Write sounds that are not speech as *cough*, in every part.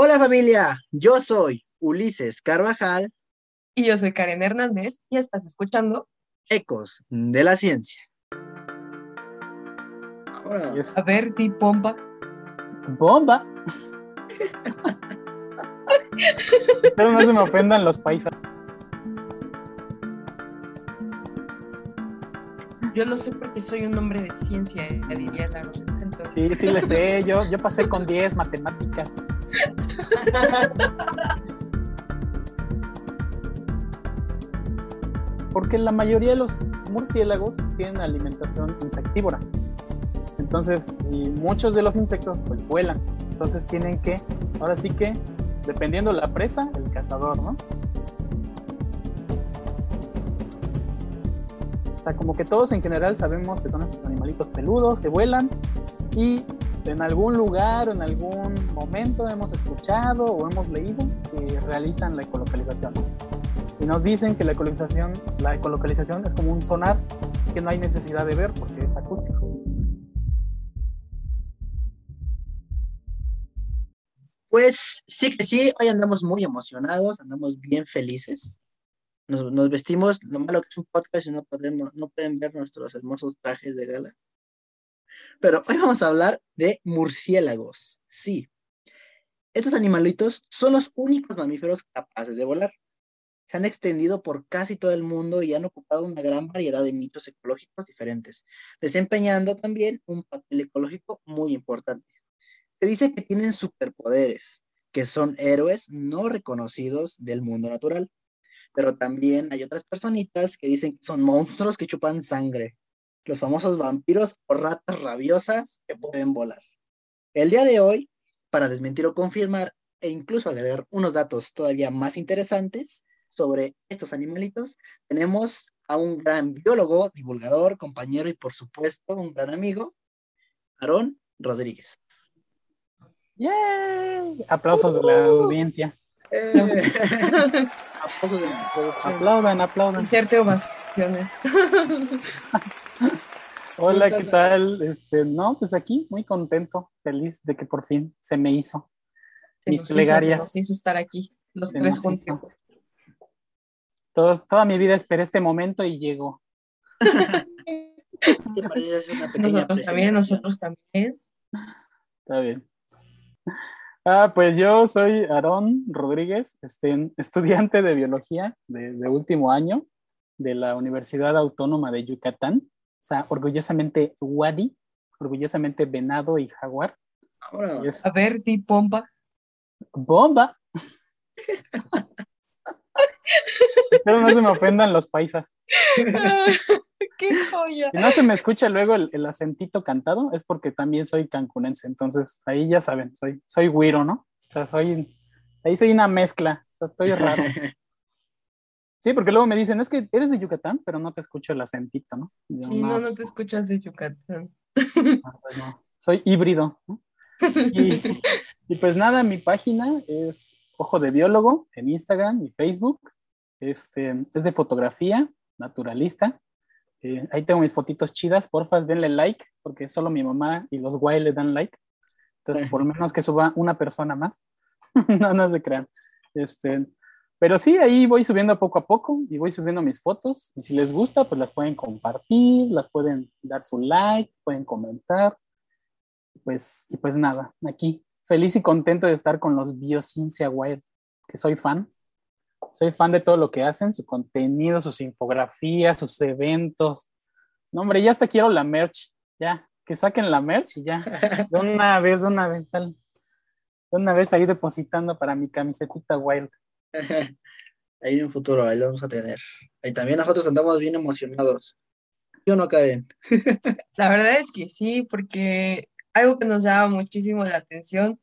Hola familia, yo soy Ulises Carvajal. Y yo soy Karen Hernández y estás escuchando Ecos de la Ciencia. A ver, di bomba. Bomba. *laughs* Pero no se me ofendan los paisas. Yo lo sé porque soy un hombre de ciencia, diría la Sí, sí le sé. Yo, yo pasé con 10 matemáticas. Porque la mayoría de los murciélagos tienen alimentación insectívora. Entonces, y muchos de los insectos pues vuelan. Entonces tienen que, ahora sí que, dependiendo de la presa, el cazador, ¿no? O sea, como que todos en general sabemos que son estos animalitos peludos que vuelan y en algún lugar en algún momento hemos escuchado o hemos leído que realizan la ecolocalización. Y nos dicen que la ecolocalización, la ecolocalización es como un sonar que no hay necesidad de ver porque es acústico. Pues sí que sí, hoy andamos muy emocionados, andamos bien felices. Nos, nos vestimos, lo malo que es un podcast y no, podemos, no pueden ver nuestros hermosos trajes de gala. Pero hoy vamos a hablar de murciélagos. Sí. Estos animalitos son los únicos mamíferos capaces de volar. Se han extendido por casi todo el mundo y han ocupado una gran variedad de nichos ecológicos diferentes, desempeñando también un papel ecológico muy importante. Se dice que tienen superpoderes, que son héroes no reconocidos del mundo natural. Pero también hay otras personitas que dicen que son monstruos que chupan sangre, los famosos vampiros o ratas rabiosas que pueden volar. El día de hoy, para desmentir o confirmar e incluso agregar unos datos todavía más interesantes sobre estos animalitos, tenemos a un gran biólogo, divulgador, compañero y por supuesto un gran amigo, Aarón Rodríguez. ¡Yay! Aplausos de la audiencia. Eh. *laughs* Aplausos de Aplaudan, aplaudan. Inserte ovaciones. *laughs* Hola, ¿qué tal? Este, no, pues aquí muy contento, feliz de que por fin se me hizo. mis plegarias. nos hizo estar aquí, los tres juntos. toda mi vida esperé este momento y llegó. nosotros también, nosotros también. Está bien. Ah, pues yo soy Aarón Rodríguez, este, estudiante de biología de, de último año de la Universidad Autónoma de Yucatán. O sea, orgullosamente Wadi, orgullosamente venado y jaguar. A ver, di bomba. Bomba. Espero no se me ofendan los paisas. *laughs* ¡Qué joya! Si no se me escucha luego el, acentito cantado, es porque también soy cancunense. Entonces, ahí ya saben, soy, soy güiro, ¿no? O sea, soy. Ahí soy una mezcla. O sea, estoy raro. *laughs* Sí, porque luego me dicen, es que eres de Yucatán, pero no te escucho el acentito, ¿no? sí, no, no pues te escuchas de Yucatán. Ah, pues soy híbrido. Y, pues nada, mi página es Ojo de Biólogo en Instagram y Facebook. Este, es de fotografía, naturalista. Eh, ahí tengo mis fotitos chidas, porfas, denle like, porque solo mi mamá y los guay le dan like. Entonces, por lo *laughs* menos que suba una persona más. *laughs* no, no se crean. Este, pero sí, ahí voy subiendo poco a poco y voy subiendo mis fotos. Y si les gusta, pues las pueden compartir, las pueden dar su like, pueden comentar. Pues, y pues nada, aquí feliz y contento de estar con los Biociencia Wild, que soy fan. Soy fan de todo lo que hacen, su contenido, sus infografías, sus eventos. No, hombre, ya hasta quiero la merch. Ya, que saquen la merch y ya. *laughs* De una vez, de una vez, tal. De una vez ahí depositando para mi camisetita Wild. *laughs* ahí en un futuro, ahí lo vamos a tener. Y también nosotros andamos bien emocionados. ¿Sí o no, Karen? *laughs* La verdad es que sí, porque algo que nos llama muchísimo la atención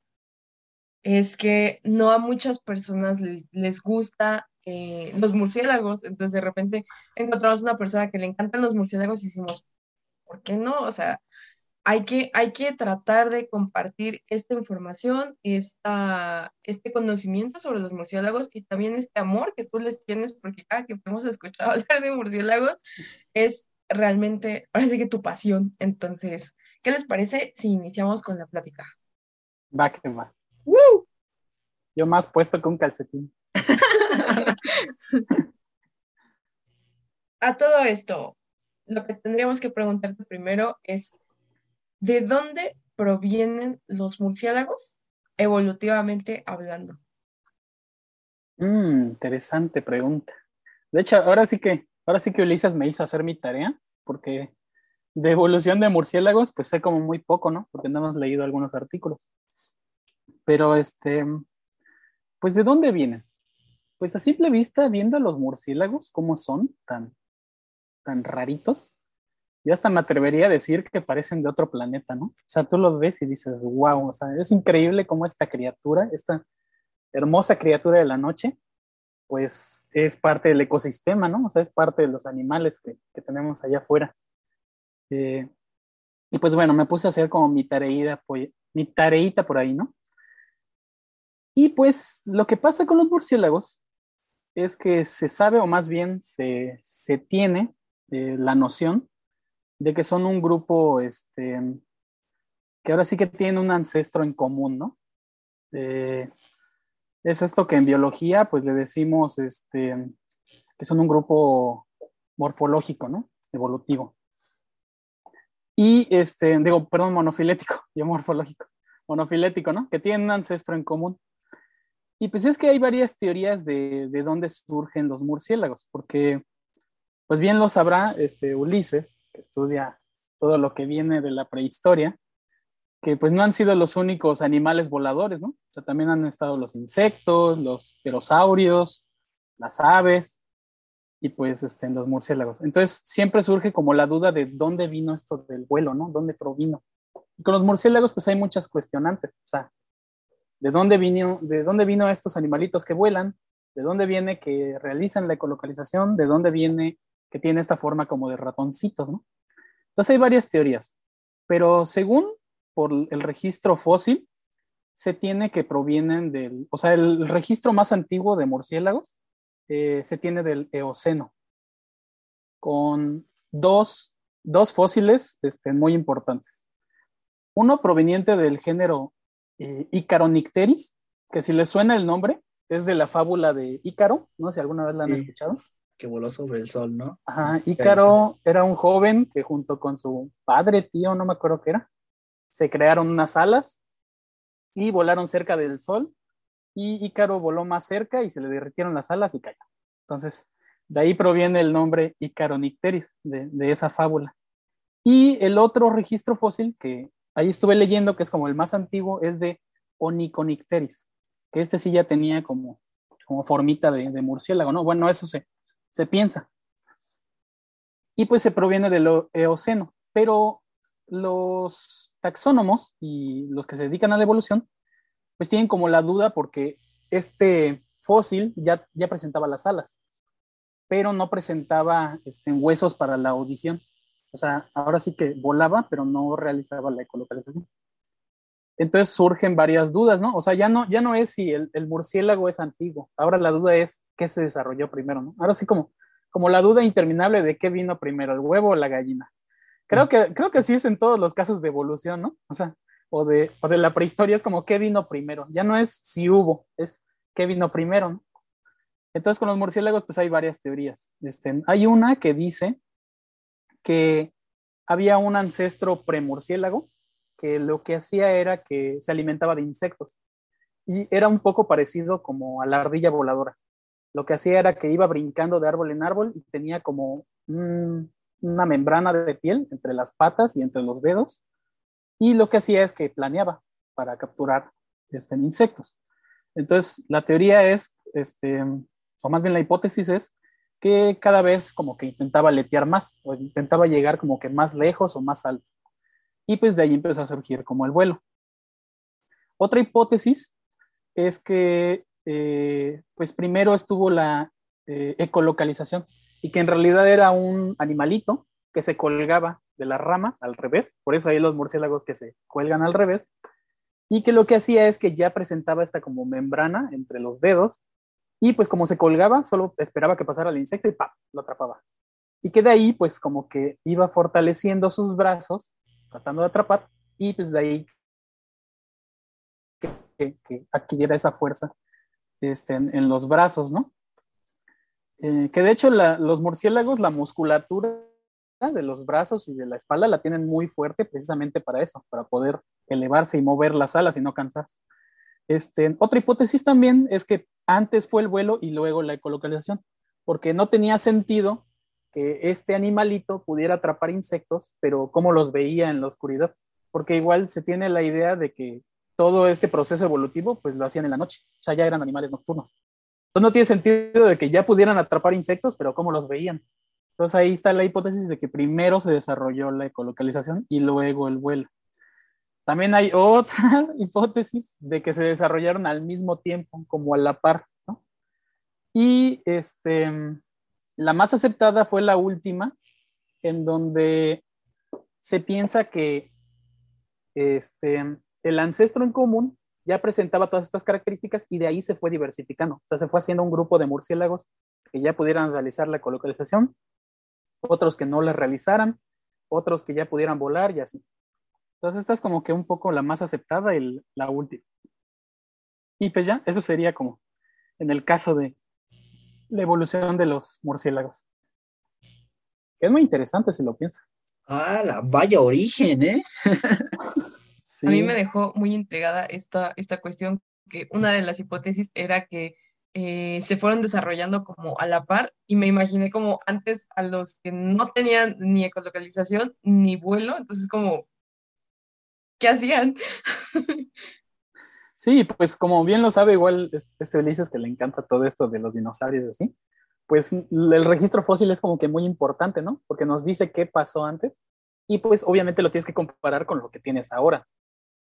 es que no a muchas personas les, les gusta eh, los murciélagos. Entonces, de repente encontramos una persona que le encantan los murciélagos y decimos, ¿por qué no? O sea, hay que, hay que tratar de compartir esta información, esta, este conocimiento sobre los murciélagos y también este amor que tú les tienes, porque cada que hemos escuchado *laughs* hablar de murciélagos es realmente, parece que tu pasión. Entonces, ¿qué les parece si iniciamos con la plática? Va que va. Yo más puesto que un calcetín. *laughs* A todo esto, lo que tendríamos que preguntarte primero es, ¿de dónde provienen los murciélagos evolutivamente hablando? Mm, interesante pregunta. De hecho, ahora sí que, ahora sí que Ulises me hizo hacer mi tarea, porque de evolución de murciélagos, pues sé como muy poco, ¿no? Porque no hemos leído algunos artículos. Pero este, pues ¿de dónde vienen? Pues a simple vista, viendo a los murciélagos, cómo son tan, tan raritos, yo hasta me atrevería a decir que parecen de otro planeta, ¿no? O sea, tú los ves y dices, wow, o sea, es increíble cómo esta criatura, esta hermosa criatura de la noche, pues es parte del ecosistema, ¿no? O sea, es parte de los animales que, que tenemos allá afuera. Eh, y pues bueno, me puse a hacer como mi tareita, mi por ahí, ¿no? Y pues lo que pasa con los murciélagos es que se sabe, o más bien se, se tiene eh, la noción de que son un grupo, este, que ahora sí que tienen un ancestro en común, ¿no? Eh, es esto que en biología, pues le decimos, este, que son un grupo morfológico, ¿no? Evolutivo. Y, este, digo, perdón, monofilético, *laughs* yo morfológico, monofilético, ¿no? Que tienen un ancestro en común. Y pues es que hay varias teorías de, de dónde surgen los murciélagos, porque, pues bien lo sabrá este, Ulises, que estudia todo lo que viene de la prehistoria, que pues no han sido los únicos animales voladores, ¿no? O sea, también han estado los insectos, los pterosaurios, las aves y pues este, los murciélagos. Entonces siempre surge como la duda de dónde vino esto del vuelo, ¿no? ¿Dónde provino? Y con los murciélagos pues hay muchas cuestionantes, o sea, ¿de dónde vino, de dónde vino estos animalitos que vuelan? ¿De dónde viene que realizan la ecolocalización? ¿De dónde viene que tiene esta forma como de ratoncitos, ¿no? Entonces hay varias teorías, pero según por el registro fósil, se tiene que provienen del, o sea, el registro más antiguo de murciélagos eh, se tiene del Eoceno, con dos, dos fósiles este, muy importantes. Uno proveniente del género eh, Icaronicteris, que si les suena el nombre, es de la fábula de Ícaro, no sé si alguna vez la han Sí. escuchado. Que voló sobre el sol, ¿no? Ajá, Ícaro era un joven que junto con su padre, tío, no me acuerdo qué era, se crearon unas alas y volaron cerca del sol y Ícaro voló más cerca y se le derritieron las alas y cayó. Entonces, de ahí proviene el nombre Icaronicteris, de, de esa fábula. Y el otro registro fósil que ahí estuve leyendo, que es como el más antiguo, es de Oniconicteris, que este sí ya tenía como, como formita de, de murciélago, ¿no? Bueno, eso se, se piensa. Y pues se proviene del Eoceno, pero los taxónomos y los que se dedican a la evolución, pues tienen como la duda porque este fósil ya, ya presentaba las alas, pero no presentaba este, huesos para la audición. O sea, ahora sí que volaba, pero no realizaba la ecolocalización. Entonces surgen varias dudas, ¿no? O sea, ya no, ya no es si el, el murciélago es antiguo, ahora la duda es qué se desarrolló primero, ¿no? Ahora sí como, como la duda interminable de qué vino primero, el huevo o la gallina. Creo que, creo que sí es en todos los casos de evolución, ¿no? O sea, o de, o de la prehistoria es como qué vino primero, ya no es si hubo, es qué vino primero, ¿no? Entonces con los murciélagos pues hay varias teorías. Este, hay una que dice que había un ancestro premurciélago que lo que hacía era que se alimentaba de insectos y era un poco parecido como a la ardilla voladora. Lo que hacía era que iba brincando de árbol en árbol y tenía como un, una membrana de piel entre las patas y entre los dedos y lo que hacía es que planeaba para capturar este, insectos. Entonces, la teoría es, este, o más bien la hipótesis es que cada vez como que intentaba letear más o intentaba llegar como que más lejos o más alto. Y pues de ahí empezó a surgir como el vuelo. Otra hipótesis es que eh, pues primero estuvo la eh, ecolocalización y que en realidad era un animalito que se colgaba de las ramas al revés, por eso hay los murciélagos que se cuelgan al revés, y que lo que hacía es que ya presentaba esta como membrana entre los dedos y pues como se colgaba, solo esperaba que pasara el insecto y ¡pam! lo atrapaba. Y que de ahí pues como que iba fortaleciendo sus brazos, tratando de atrapar, y pues de ahí que, adquiriera esa fuerza este, en, los brazos, ¿no? Eh, que de hecho los murciélagos, la musculatura de los brazos y de la espalda la tienen muy fuerte precisamente para eso, para poder elevarse y mover las alas y no cansarse. Este, otra hipótesis también es que antes fue el vuelo y luego la ecolocalización, porque no tenía sentido que este animalito pudiera atrapar insectos, pero cómo los veía en la oscuridad, porque igual se tiene la idea de que todo este proceso evolutivo pues lo hacían en la noche, o sea, ya eran animales nocturnos. Entonces no tiene sentido de que ya pudieran atrapar insectos, pero cómo los veían. Entonces ahí está la hipótesis de que primero se desarrolló la ecolocalización y luego el vuelo. También hay otra *laughs* hipótesis de que se desarrollaron al mismo tiempo, como a la par. ¿no? Y este, la más aceptada fue la última, en donde se piensa que este, el ancestro en común ya presentaba todas estas características y de ahí se fue diversificando. O sea, se fue haciendo un grupo de murciélagos que ya pudieran realizar la ecolocalización otros que no la realizaran, otros que ya pudieran volar y así. Entonces esta es como que un poco la más aceptada y la última. Y pues ya, eso sería como en el caso de la evolución de los murciélagos. Es muy interesante si lo piensas. Ah, la vaya origen, ¿eh? *laughs* A mí me dejó muy intrigada esta, esta cuestión, que una de las hipótesis era que eh, se fueron desarrollando como a la par y me imaginé como antes a los que no tenían ni ecolocalización ni vuelo, entonces como, ¿qué hacían? *laughs* Sí, pues como bien lo sabe, igual este Ulises que le encanta todo esto de los dinosaurios así, pues el registro fósil es como que muy importante, ¿no? Porque nos dice qué pasó antes y pues obviamente lo tienes que comparar con lo que tienes ahora.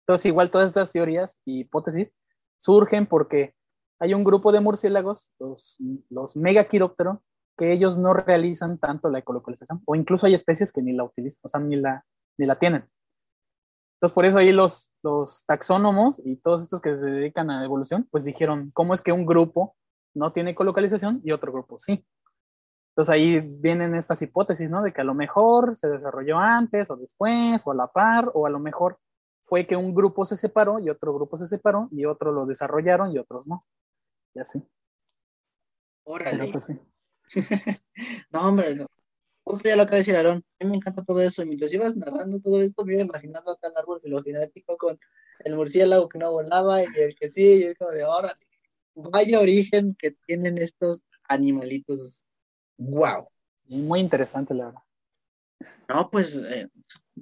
Entonces igual todas estas teorías y hipótesis surgen porque hay un grupo de murciélagos, los, los que ellos no realizan tanto la ecolocalización, o incluso hay especies que ni la utilizan, o sea, ni la, ni la tienen. Entonces, por eso ahí los, los taxónomos y todos estos que se dedican a evolución, pues dijeron, ¿cómo es que un grupo no tiene ecolocalización y otro grupo sí? Entonces ahí vienen estas hipótesis, ¿no? De que a lo mejor se desarrolló antes o después, o a la par, o a lo mejor fue que un grupo se separó y otro grupo se separó y otro lo desarrollaron y otros no y así. Órale. Pues *laughs* no, hombre, no. Ya lo acaba de decir Aarón. A mí me encanta todo eso. Y mientras ibas narrando todo esto, me iba imaginando acá el árbol filogenético con el murciélago que no volaba y el que sí, y es como de órale. Vaya origen que tienen estos animalitos. ¡Wow! muy interesante, la verdad. No, pues, eh,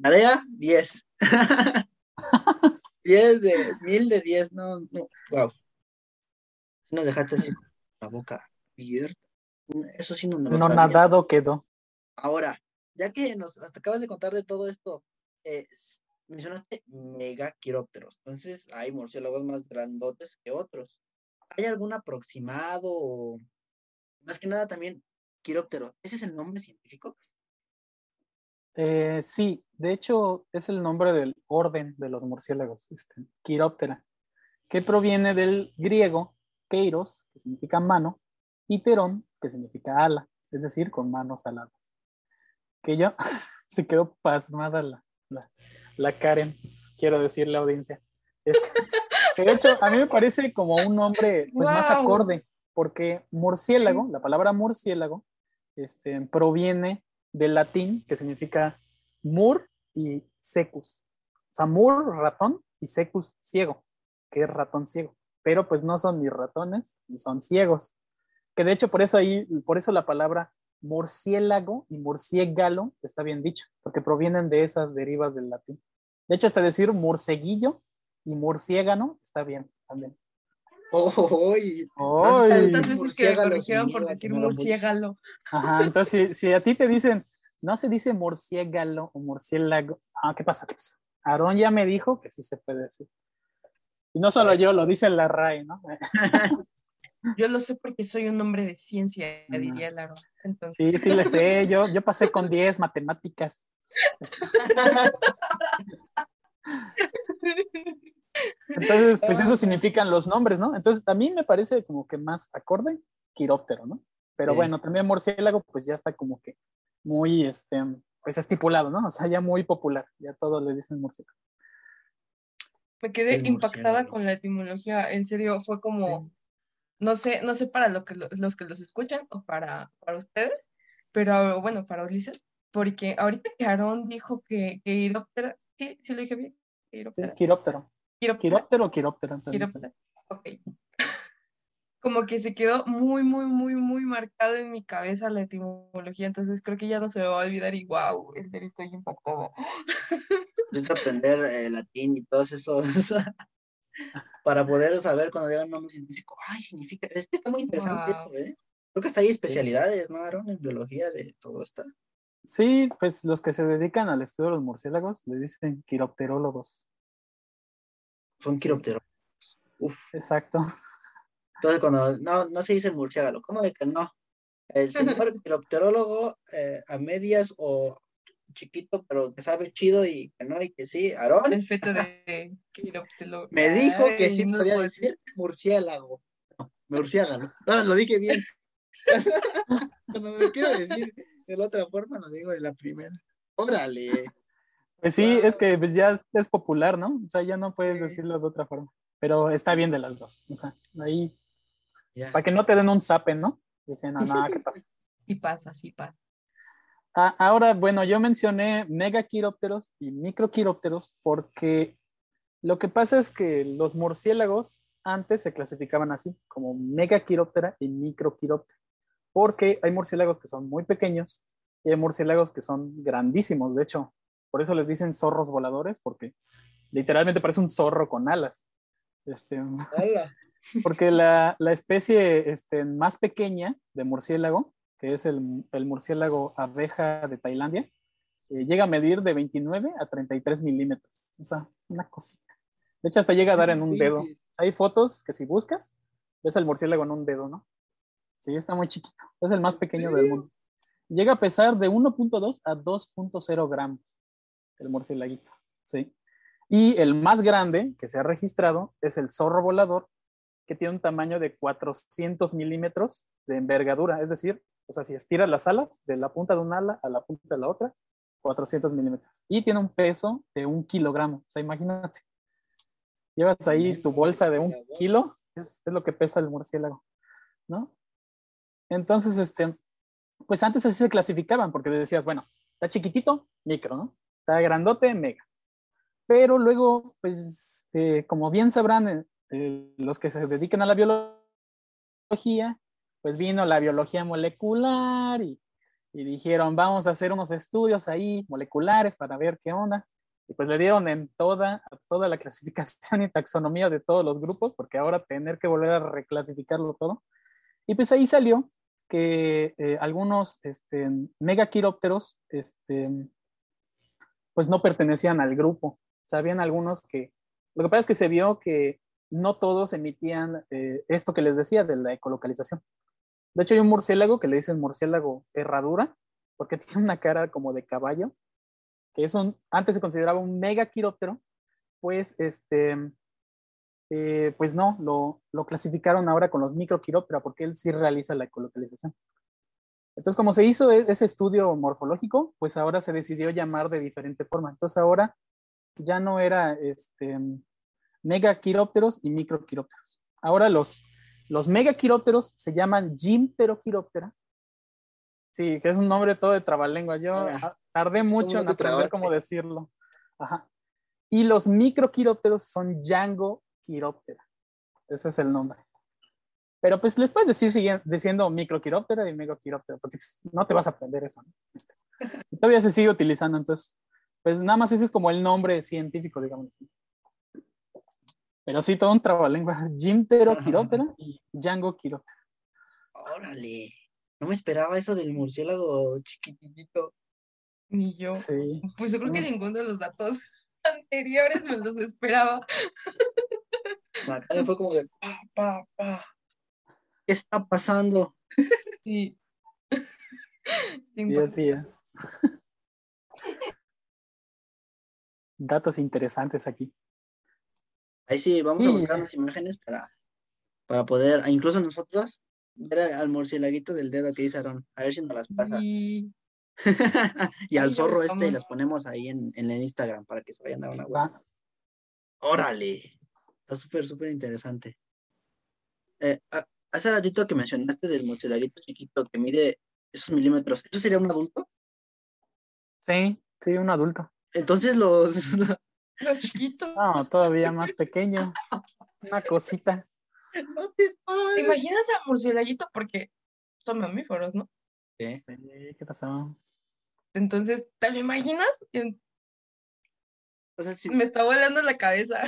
tarea 10. 10 de, mil de 10, no, no, wow nos dejaste así con *laughs* la boca abierta. Eso sí no nos No nadado quedó. Ahora, ya que nos hasta acabas de contar de todo esto, eh, mencionaste megaquirópteros. Entonces, hay murciélagos más grandotes que otros. ¿Hay algún aproximado más que nada también quiróptero? ¿Ese es el nombre científico? Eh, sí, de hecho es el nombre del orden de los murciélagos, este, quiróptera, que proviene del griego Keiros, que significa mano, y Terón, que significa ala, es decir, con manos aladas. Que yo *laughs* se quedó pasmada la, la, Karen, quiero decirle a la audiencia. *laughs* de hecho, a mí me parece como un nombre pues, más acorde, porque murciélago, la palabra murciélago, este, proviene del latín que significa mur y secus. O sea, mur, ratón, y secus, ciego, que es ratón ciego pero pues no son ni ratones ni son ciegos. Que de hecho por eso ahí, por eso la palabra murciélago y murciégalo está bien dicho, porque provienen de esas derivas del latín. De hecho, hasta decir murceguillo y murciégano está bien también. Oh, Tantas veces que me corrigieron por decir murciégalo. Ajá, entonces si, a ti te dicen, no se dice murciégalo o murciélago, ah, ¿qué pasa? ¿Qué pasa? Aarón ya me dijo que sí se puede decir. Y no solo yo, lo dice la RAE, ¿no? *laughs* Yo lo sé porque soy un hombre de ciencia, diría Laro. Sí, sí le sé. Yo, yo pasé con *laughs* 10 matemáticas. Entonces, pues eso significan los nombres, ¿no? Entonces, a mí me parece como que más acorde quiróptero, ¿no? Pero bueno, también murciélago, pues ya está como que muy, este, pues estipulado, ¿no? O sea, ya muy popular, ya todos le dicen murciélago. Me quedé El impactada murciélago. con la etimología, en serio, fue como, no sé, no sé para lo que lo- los que los escuchan o para, para ustedes, pero bueno, para Ulises, porque ahorita que Aarón dijo que, que sí, sí lo dije bien, Quiróptero. Quiróptero o quiróptero. entonces. Quiróptera, ok. *laughs* Como que se quedó muy, muy, muy, muy marcado en mi cabeza la etimología, entonces creo que ya no se me va a olvidar y wow, en serio estoy impactada. Necesito aprender eh, latín y todos esos *laughs* *laughs* para poder saber cuando digan un nombre científico. Ay, significa. Es que está muy interesante Wow. eso, ¿eh? Creo que hasta hay especialidades, ¿no, Aaron? En biología de todo esto. Sí, pues los que se dedican al estudio de los murciélagos le dicen quiropterólogos. Son quiropterólogos. Uf. Exacto. Entonces, cuando no, no se dice murciélago, ¿cómo de que no? El señor *laughs* quiropterólogo eh, a medias o chiquito, pero que sabe chido y que no, y que sí, Aarón El feto de me dijo que sí no podía decir murciélago. No, murciélago. Ahora lo dije bien. *laughs* Cuando me lo quiero decir de la otra forma, lo digo de la primera. Órale. Pues sí, Wow. es que pues, ya es, popular, ¿no? O sea, ya no puedes Sí. decirlo de otra forma. Pero está bien de las dos. O sea, ahí, para que no te den un zape, ¿no? Dicen, no, no, ¿qué pasa? *laughs* Sí pasa, sí pasa. Ah, ahora, bueno, yo mencioné megaquirópteros y microquirópteros porque lo que pasa es que los murciélagos antes se clasificaban así, como megaquiróptera y microquiróptera, porque hay murciélagos que son muy pequeños y hay murciélagos que son grandísimos, de hecho, por eso les dicen zorros voladores, porque literalmente parece un zorro con alas. Este, porque la, la especie este, más pequeña de murciélago, que es el, el murciélago abeja de Tailandia, eh, llega a medir de 29 a 33 milímetros. O sea, una cosita. De hecho, hasta llega a dar en un dedo. Hay fotos que si buscas, ves el murciélago en un dedo, ¿no? Sí, está muy chiquito. Es el más pequeño del mundo. Llega a pesar de 1.2 a 2.0 gramos el murciélaguito. Sí. Y el más grande que se ha registrado es el zorro volador, que tiene un tamaño de 400 milímetros de envergadura. Es decir, o sea, si estiras las alas de la punta de un ala a la punta de la otra, 400 milímetros. Y tiene un peso de un kilogramo. O sea, imagínate. Llevas ahí tu bolsa de un kilo, es, es lo que pesa el murciélago, ¿no? Entonces, este, pues antes así se clasificaban, porque decías, bueno, está chiquitito, micro, ¿no? Está grandote, mega. Pero luego, pues, eh, como bien sabrán eh, eh, los que se dedican a la biología, pues vino la biología molecular y, dijeron, vamos a hacer unos estudios ahí moleculares para ver qué onda. Y pues le dieron en toda, toda la *laughs* clasificación y taxonomía de todos los grupos, porque ahora tener que volver a reclasificarlo todo. Y pues ahí salió que eh, algunos este, megaquirópteros este, pues no pertenecían al grupo. O sea, habían algunos que, lo que pasa es que se vio que no todos emitían eh, esto que les decía de la ecolocalización. De hecho, hay un murciélago que le dicen murciélago herradura, porque *laughs* tiene una cara como de caballo, que es un, antes se consideraba un megaquiróptero, pues este, eh, pues no, lo, lo, clasificaron ahora con los microquiróptera, porque él sí realiza la ecolocalización. Entonces, como se hizo ese estudio morfológico, pues ahora se decidió llamar de diferente forma. Entonces, ahora ya no era este, megaquirópteros y microquirópteros. Ahora los, los megaquirópteros se llaman Gymteroquiróptera. Sí, que es un nombre todo de trabalengua. Yo Ah, tardé mucho en aprender cómo decirlo. Ajá. Y los microquirópteros son Django quiróptera. Ese es el nombre. Pero pues les puedes decir diciendo microquiróptera y megaquiróptera, porque no te vas a aprender eso. ¿no? Este. Todavía se sigue utilizando, entonces, pues nada más ese es como el nombre científico, digamos. Pero sí, todo un trabalengua. Gymteroquiróptera *laughs* *laughs* y Django quiróptera. Órale. No me esperaba eso del murciélago chiquitito. Ni yo. Sí. Pues yo creo que ninguno de los datos *laughs* anteriores me los esperaba. Acá le fue como de pa, pa, pa. ¿Qué está pasando? Sí. Sí, así es. Datos interesantes aquí. Ahí sí, vamos sí. a buscar unas imágenes para, para poder, incluso nosotros, ver al murciélaguito del dedo que dice Aaron. A ver si nos las pasa. *laughs* Y al zorro este y las ponemos ahí en, en el Instagram para que se vayan a dar una vuelta. Órale. Está súper, súper interesante. Eh, hace ratito que mencionaste del murcielaguito chiquito que mide esos milímetros, ¿eso sería un adulto? Sí, sí, un adulto. Entonces los... *laughs* Los chiquitos. No, todavía más pequeño. Una cosita. No te ¿Te imaginas a murcielaguito? Porque son mamíferos, ¿no? Sí. ¿Qué pasó? Entonces, ¿te lo imaginas? O sea, si, Me está volando la cabeza.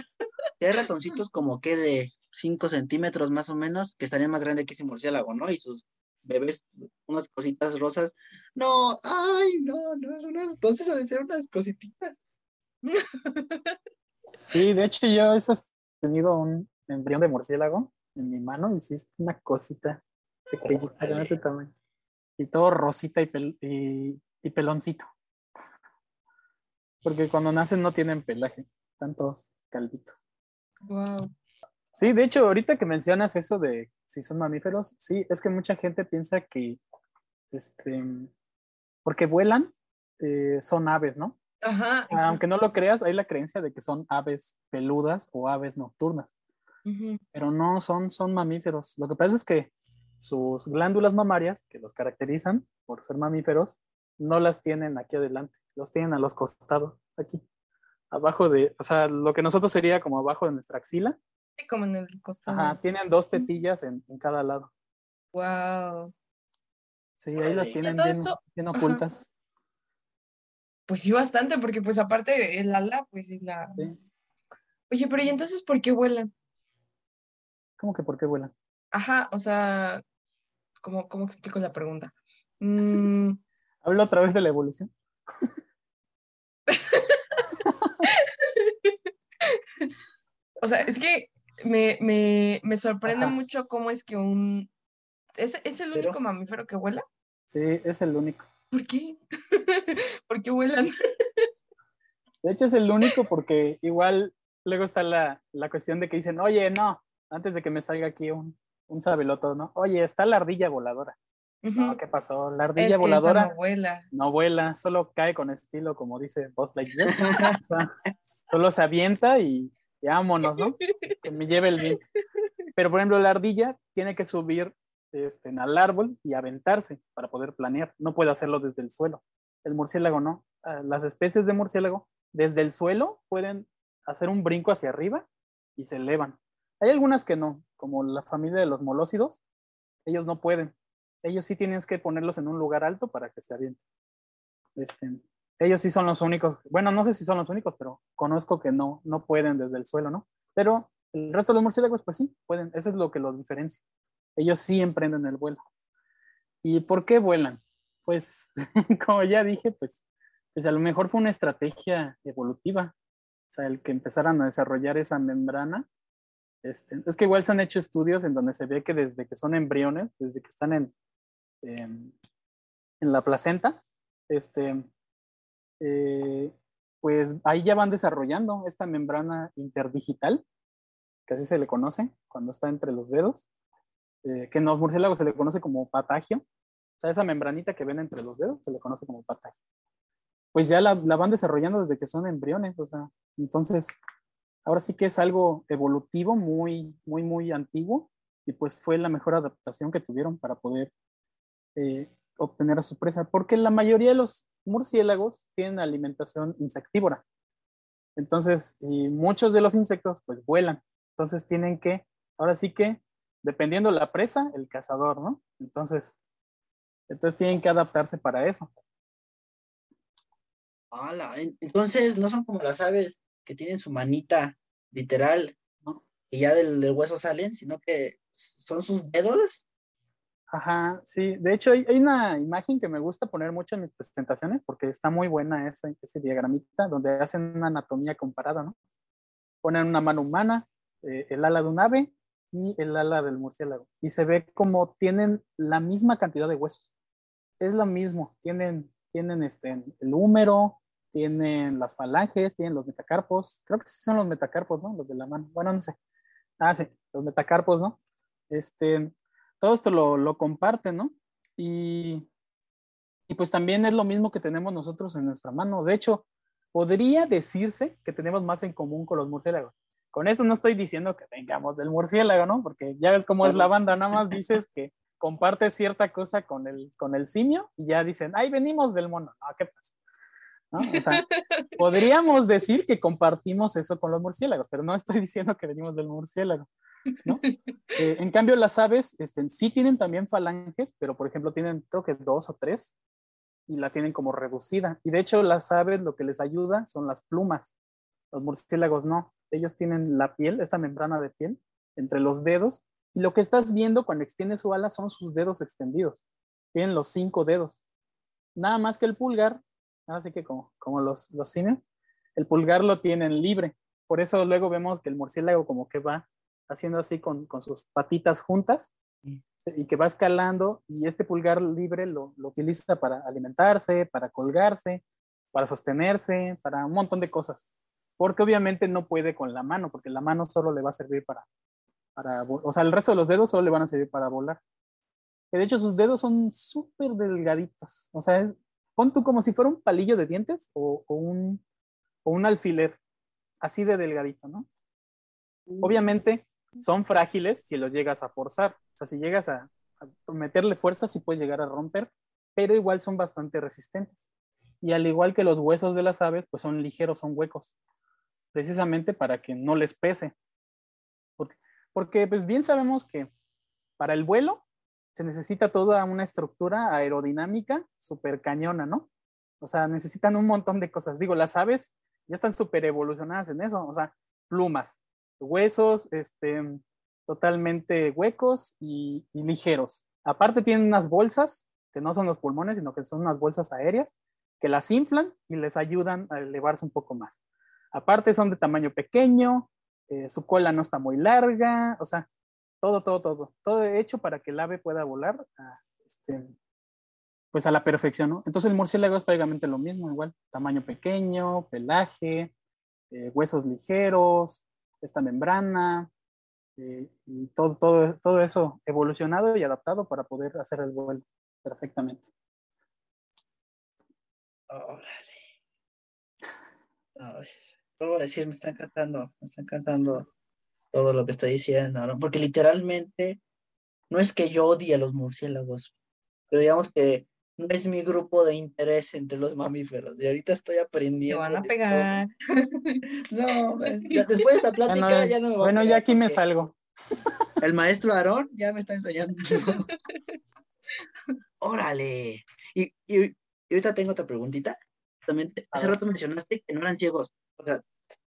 hay ratoncitos como que de 5 centímetros más o menos, que estarían más grandes que ese murciélago, ¿no? Y sus bebés, unas cositas rosas. No, ay, no, no, entonces ha de ser unas cosititas. *laughs* Sí, de hecho yo he tenido un embrión de murciélago en mi mano y sí es una cosita pequeñita de ese tamaño. Y todo rosita y, pel- y, y peloncito. Porque cuando nacen no tienen pelaje, están todos calvitos. Wow. Sí, de hecho, ahorita que mencionas eso de si son mamíferos, sí, es que mucha gente piensa que, este, porque vuelan, eh, son aves, ¿no? Ajá. Aunque no lo creas, hay la creencia de que son aves peludas o aves nocturnas, pero no son, son mamíferos. Lo que pasa es que sus glándulas mamarias, que los caracterizan por ser mamíferos, no las tienen aquí adelante, los tienen a los costados, aquí, abajo de, o sea, lo que nosotros sería como abajo de nuestra axila, Sí, como en el costado. Ajá, tienen dos tetillas en, en cada lado. Wow. Sí, ahí las tienen bien, esto- bien ajá. Pues sí, bastante, porque pues aparte el ala, pues y la... Sí. Oye, pero ¿y entonces por qué vuelan? ¿Cómo que por qué vuelan? Ajá, o sea, ¿cómo, cómo explico la pregunta? Mm, *laughs* Hablo otra vez de la evolución. *laughs* o sea, es que me, me, me sorprende Ajá. mucho cómo es que un... ¿Es, es el Pero- único mamífero que vuela? Sí, es el único. ¿Por qué? *laughs* ¿Por qué vuelan? De hecho, es el único porque igual luego está la, la cuestión de que dicen, oye, no, antes de que me salga aquí un, un sabeloto, ¿no? Oye, está la ardilla voladora. No. ¿qué pasó? La Es ardilla que voladora no vuela. no vuela, solo cae con estilo, como dice Buzz Lightyear. *laughs* O sea, solo se avienta y, y vámonos, ¿no? Que me lleve el viento. Pero, por ejemplo, la ardilla tiene que subir este, al árbol y aventarse para poder planear. No puede hacerlo desde el suelo. El murciélago no. Ah, Las especies de murciélago, desde el suelo, pueden hacer un brinco hacia arriba y se elevan. Hay algunas que no, como la familia de los molósidos, ellos no pueden. Ellos sí tienes que ponerlos en un lugar alto para que se avienten. Este, ellos sí son los únicos, bueno, no sé si son los únicos, pero conozco que no, no pueden desde el suelo, ¿no? Pero el resto de los murciélagos, pues sí, pueden, eso es lo que los diferencia. Ellos sí emprenden el vuelo. ¿Y por qué vuelan? Pues, *laughs* como ya dije, pues, pues a lo mejor fue una estrategia evolutiva. O sea, el que empezaran a desarrollar esa membrana. Este, es que igual se han hecho estudios en donde se ve que desde que son embriones, desde que están en, en, la placenta, este, eh, pues ahí ya van desarrollando esta membrana interdigital, que así se le conoce cuando está entre los dedos, eh, que en los murciélagos se le conoce como patagio. Esa membranita que ven entre los dedos se le conoce como patagio. Pues ya la, la van desarrollando desde que son embriones, o sea, entonces ahora sí que es algo evolutivo muy, muy, muy antiguo y pues fue la mejor adaptación que tuvieron para poder eh, obtener a su presa, porque la mayoría de los murciélagos tienen alimentación insectívora. Entonces, y muchos de los insectos pues vuelan. Entonces tienen que, ahora sí que, dependiendo la presa, el cazador, ¿no? Entonces, entonces tienen que adaptarse para eso. Ala, en- Entonces, no son como las aves que tienen su manita literal, ¿no? Y ya del, del hueso salen, sino que son sus dedos. Ajá, sí. De hecho, hay, hay una imagen que me gusta poner mucho en mis presentaciones porque está muy buena ese, ese diagramita donde hacen una anatomía comparada, ¿no? Ponen una mano humana, eh, el ala de un ave y el ala del murciélago. Y se ve como tienen la misma cantidad de huesos. Es lo mismo. Tienen, tienen este, el húmero, tienen las falanges, tienen los metacarpos. Creo que sí son los metacarpos, ¿no? Los de la mano. Bueno, no sé. Ah, sí, los metacarpos, ¿no? Este, todo esto lo, lo comparten, ¿no? Y, y pues también es lo mismo que tenemos nosotros en nuestra mano. De hecho, podría decirse que tenemos más en común con los murciélagos. Con eso no estoy diciendo que vengamos del murciélago, ¿no? Porque ya ves cómo es la banda, nada más dices que comparte cierta cosa con el, con el simio y ya dicen, ay, venimos del mono. No, ¿qué pasa? ¿No? O sea, *laughs* podríamos decir que compartimos eso con los murciélagos, pero no estoy diciendo que venimos del murciélago. ¿no? *laughs* Eh, en cambio, las aves este, sí tienen también falanges, pero por ejemplo tienen creo que dos o tres y la tienen como reducida. Y de hecho las aves lo que les ayuda son las plumas. Los murciélagos no ellos tienen la piel, esta membrana de piel, entre los dedos, lo que estás viendo cuando extiende su ala son sus dedos extendidos. Tienen los cinco dedos. Nada más que el pulgar, así que como, como los, los cines, el pulgar lo tienen libre. Por eso luego vemos que el murciélago como que va haciendo así con, con sus patitas juntas y que va escalando y este pulgar libre lo, lo utiliza para alimentarse, para colgarse, para sostenerse, para un montón de cosas porque obviamente no puede con la mano, porque la mano solo le va a servir para, para o sea, el resto de los dedos solo le van a servir para volar. de hecho sus dedos son súper delgaditos, o sea, es, pon tú como si fuera un palillo de dientes o, un, o un alfiler, así de delgadito, ¿no? Mm. Obviamente son frágiles si los llegas a forzar, o sea, si llegas a, a meterle fuerza, sí puedes llegar a romper, pero igual son bastante resistentes. Y al igual que los huesos de las aves, pues son ligeros, son huecos precisamente para que no les pese. Porque, pues bien sabemos que para el vuelo se necesita toda una estructura aerodinámica súper cañona, ¿no? O sea, necesitan un montón de cosas. Digo, las aves ya están súper evolucionadas en eso, o sea, plumas, huesos, este, totalmente huecos y, y, ligeros. Aparte tienen unas bolsas, que no son los pulmones, sino que son unas bolsas aéreas, que las inflan y les ayudan a elevarse un poco más. Aparte son de tamaño pequeño, eh, su cola no está muy larga, o sea, todo, todo, todo, todo hecho para que el ave pueda volar a, este, pues a la perfección, ¿no? Entonces el murciélago es prácticamente lo mismo, igual, tamaño pequeño, pelaje, eh, huesos ligeros, esta membrana, eh, y todo, todo, todo eso evolucionado y adaptado para poder hacer el vuelo perfectamente. Órale. Vuelvo a decir, me está encantando, me está encantando todo lo que está diciendo, ¿no? Porque literalmente no es que yo odie a los murciélagos, pero digamos que no es mi grupo de interés entre los mamíferos. Y ahorita estoy aprendiendo. Te van a pegar. *laughs* no, después de esta plática ya no me va Bueno, ya aquí me salgo. El maestro Aarón ya me está enseñando. *laughs* Órale. Y, y, ahorita tengo otra preguntita. También hace rato mencionaste que no eran ciegos. O sea,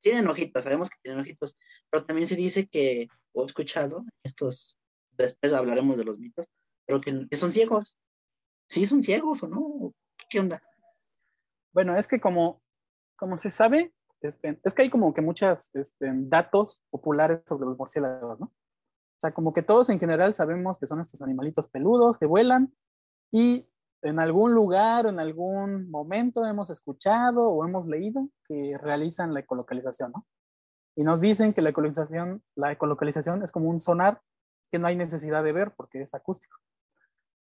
tienen ojitos, sabemos que tienen ojitos, pero también se dice que, o he escuchado, estos, después hablaremos de los mitos, pero que, son ciegos. ¿Sí son ciegos o no? ¿Qué onda? Bueno, es que como, como se sabe, este, es que hay como que muchos este, datos populares sobre los murciélagos, ¿no? O sea, como que todos en general sabemos que son estos animalitos peludos que vuelan y en algún lugar en algún momento hemos escuchado o hemos leído que realizan la ecolocalización, ¿no? Y nos dicen que la ecolocalización, la ecolocalización es como un sonar que no hay necesidad de ver porque es acústico.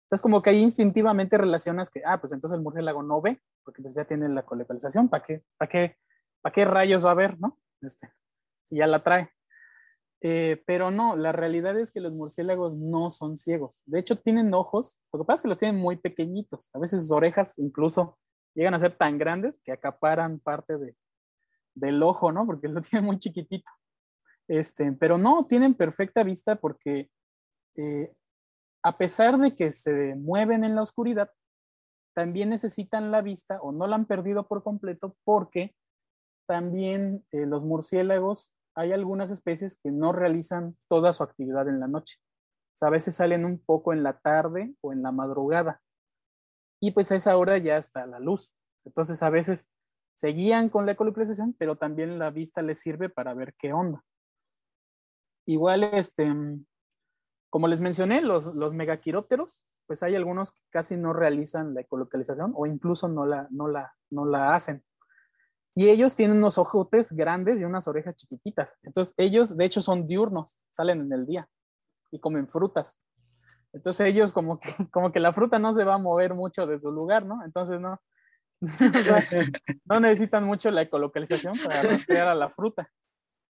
Entonces como que ahí instintivamente relacionas que, ah, pues entonces el murciélago no ve porque pues ya tiene la ecolocalización, ¿para qué, qué, qué rayos va a ver, no? Este, si ya la trae. Eh, pero no, la realidad es que los murciélagos no son ciegos. De hecho, tienen ojos. Lo que pasa es que los tienen muy pequeñitos. A veces sus orejas incluso llegan a ser tan grandes que acaparan parte de, del ojo, ¿no? Porque lo *laughs* tienen muy chiquitito. Este, pero no, tienen perfecta vista porque eh, a pesar de que se mueven en la oscuridad, también necesitan la vista o no la han perdido por completo porque también eh, los murciélagos hay algunas especies que no realizan toda su actividad en la noche. A veces salen un poco en la tarde o en la madrugada. Y pues a esa hora ya está la luz. Entonces a veces se guían con la ecolocalización, pero también la vista les sirve para ver qué onda. Igual, este, como les mencioné, los, los pues hay algunos que casi no realizan la ecolocalización o incluso no la, no la, no la hacen. Y ellos tienen unos ojotes grandes y unas orejas chiquititas. Entonces ellos, de hecho, son diurnos, salen en el día y comen frutas. Entonces ellos como que, *laughs* como que la fruta no se va a mover mucho de su lugar, ¿no? Entonces no, *laughs* no necesitan mucho la ecolocalización para rastrear a la fruta.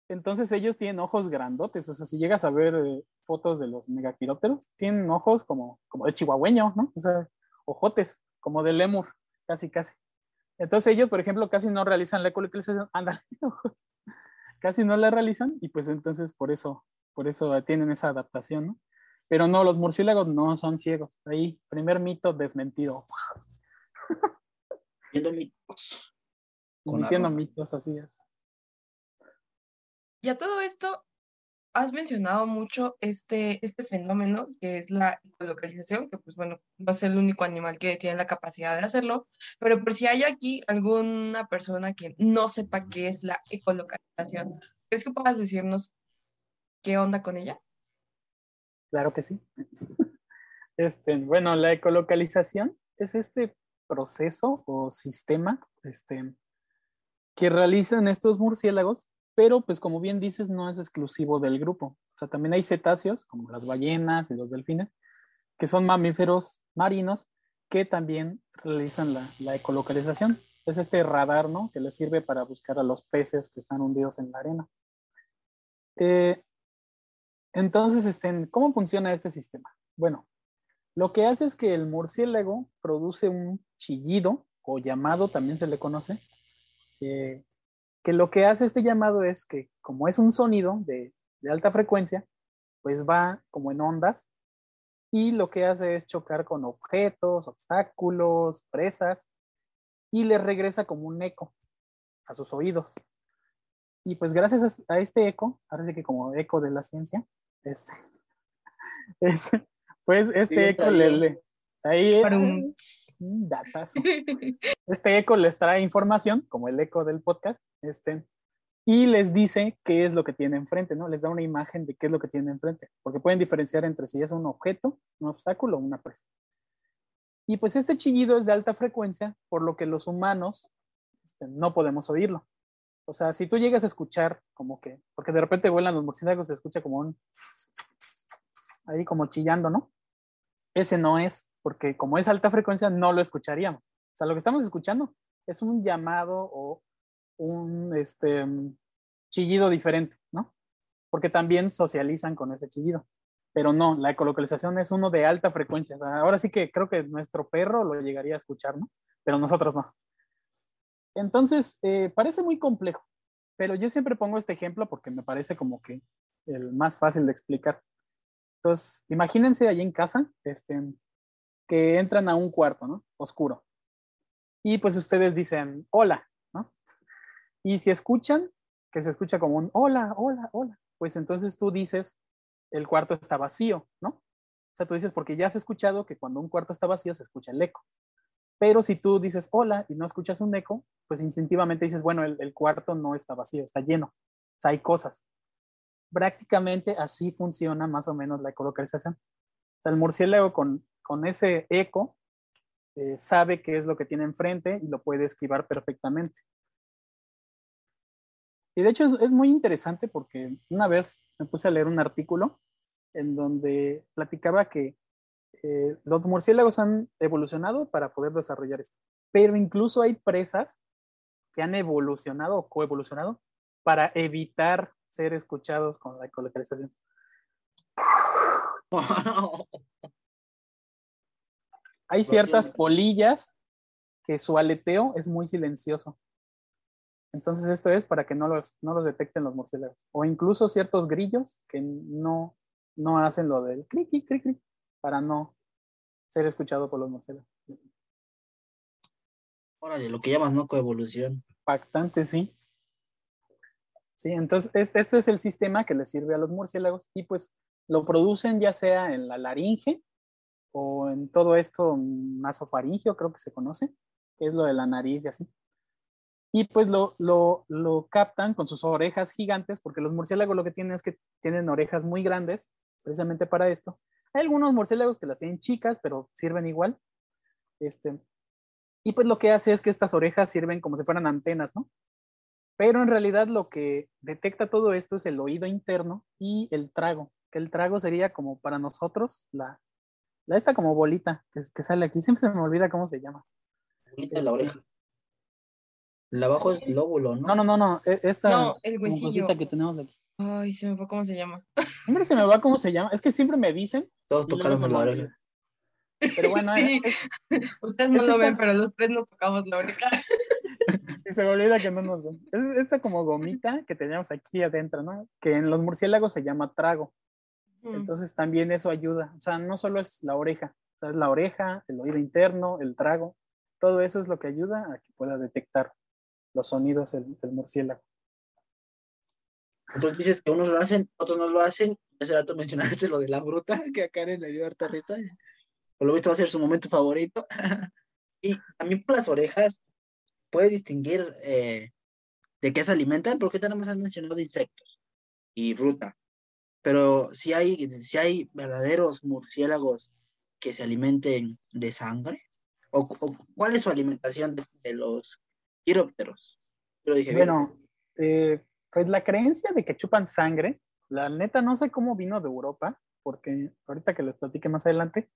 entonces ellos tienen ojos grandotes, o sea, si llegas a ver eh, fotos de los megaquirópteros, tienen ojos como, como de chihuahueño, ¿no? O sea, ojotes, como de lemur, casi, casi. Entonces ellos, por ejemplo, casi no realizan la ecolocalización, anda, *laughs* casi no la realizan y pues entonces por eso, por eso tienen esa adaptación, ¿no? Pero no, los murciélagos no son ciegos. Ahí, primer mito desmentido. *laughs* Viendo mitos. Diciendo mitos, así es. Y a todo esto, has mencionado mucho este, este fenómeno que es la ecolocalización, que pues bueno, no es el único animal que tiene la capacidad de hacerlo, pero por si hay aquí alguna persona que no sepa qué es la ecolocalización, ¿crees que puedas decirnos qué onda con ella? Claro que sí. *laughs* Este, bueno, la ecolocalización es este proceso o sistema este, que realizan estos murciélagos, pero pues como bien dices, no es exclusivo del grupo. O sea, también hay cetáceos, como las ballenas y los delfines, que son mamíferos marinos que también realizan la, la ecolocalización. Es este radar, ¿no? Que les sirve para buscar a los peces que están hundidos en la arena. Eh, entonces, este, ¿cómo funciona este sistema? Bueno, lo que hace es que el murciélago produce un chillido o llamado, también se le conoce, eh, que lo que hace este llamado es que como es un sonido de, de, alta frecuencia, pues va como en ondas y lo que hace es chocar con objetos, obstáculos, presas y le regresa como un eco a sus oídos. Y pues gracias a este eco, sí que como eco de la ciencia, este, *laughs* es, pues este eco le, le, ahí datazo. *laughs* Este eco les trae información, como el eco del podcast, este, y les dice qué es lo que tiene enfrente, ¿no? Les da una imagen de qué es lo que tiene enfrente, porque pueden diferenciar entre si es un objeto, un obstáculo o una presa. Y pues este chillido es de alta frecuencia, por lo que los humanos este, no podemos oírlo. O sea, si tú llegas a escuchar como que, porque de repente vuelan los murciélagos, se escucha como un ahí como chillando, ¿no? Ese no es, porque como es alta frecuencia, no lo escucharíamos. O sea, lo que estamos escuchando es un llamado o un este, chillido diferente, ¿no? Porque también socializan con ese chillido. Pero no, la ecolocalización es uno de alta frecuencia. O sea, ahora sí que creo que nuestro perro lo llegaría a escuchar, ¿no? Pero nosotros no. Entonces, eh, parece muy complejo, pero yo siempre pongo este ejemplo porque me parece como que el más fácil de explicar. Entonces, imagínense ahí en casa, este, que entran a un cuarto, ¿no? Oscuro. Y pues ustedes dicen, hola, ¿no? Y si escuchan, que se escucha como un hola, hola, hola, pues entonces tú dices, el cuarto está vacío, ¿no? O sea, tú dices, porque ya has escuchado que cuando un cuarto está vacío se escucha el eco. Pero si tú dices hola y no escuchas un eco, pues instintivamente dices, bueno, el, el cuarto no está vacío, está lleno. O sea, hay cosas. Prácticamente así funciona más o menos la ecolocalización. O sea, el murciélago con, con ese eco eh, sabe qué es lo que tiene enfrente y lo puede esquivar perfectamente. Y de hecho es, muy interesante porque una vez me puse a leer un artículo en donde platicaba que eh, los murciélagos han evolucionado para poder desarrollar esto, pero incluso hay presas que han evolucionado o coevolucionado para evitar ser escuchados con la ecolocalización. *laughs* Hay ciertas polillas que su aleteo es muy silencioso. Entonces esto es para que no los, no los detecten los murciélagos. O incluso ciertos grillos que no, no hacen lo del clic, clic, clic, clic, para no ser escuchado por los murciélagos. Órale, lo que llamas no coevolución. Impactante, sí. Sí, entonces este, esto es el sistema que les sirve a los murciélagos y pues lo producen ya sea en la laringe o en todo esto nasofaringio, creo que se conoce, que es lo de la nariz y así. Y pues lo, lo, lo captan con sus orejas gigantes, porque los murciélagos lo que tienen es que tienen orejas muy grandes, precisamente para esto. Hay algunos murciélagos que las tienen chicas, pero sirven igual. Este, y pues lo que hace es que estas orejas sirven como si fueran antenas, ¿no? Pero en realidad lo que detecta todo esto es el oído interno y el trago, que el trago sería como para nosotros la, la esta como bolita que, que sale aquí, siempre se me olvida cómo se llama. Bolita de la oreja. El abajo es lóbulo, ¿no? No, no, no, no. e- Esta No, el huesillo. que tenemos aquí. Ay, se me fue cómo se llama. Siempre se me va cómo se llama. Es que siempre me dicen. Todos tocaron la oreja. Pero bueno, *laughs* Sí. es- Ustedes no lo ven, pero los tres nos tocamos la oreja. *laughs* Sí, se me olvida que no nos ven. Es esta como gomita que tenemos aquí adentro, ¿no? Que en los murciélagos se llama trago. Mm. Entonces también eso ayuda. O sea, no solo es la oreja, o sea, es la oreja, el oído interno, el trago. Todo eso es lo que ayuda a que pueda detectar los sonidos el, el murciélago. Entonces dices que unos lo hacen, otros no lo hacen. Hace rato *laughs* mencionaste lo de la bruta, *laughs* que a Karen le dio harta risa. Por lo visto va a ser su momento favorito. *laughs* y también por las orejas, puedes distinguir eh, de qué se alimentan, porque tenemos has mencionado insectos y fruta. Pero si hay, si hay verdaderos murciélagos que se alimenten de sangre, o, o cuál es su alimentación de, de los quirópteros. Bueno, eh, pues la creencia de que chupan sangre, la neta no sé cómo vino de Europa, porque ahorita que les platique más adelante,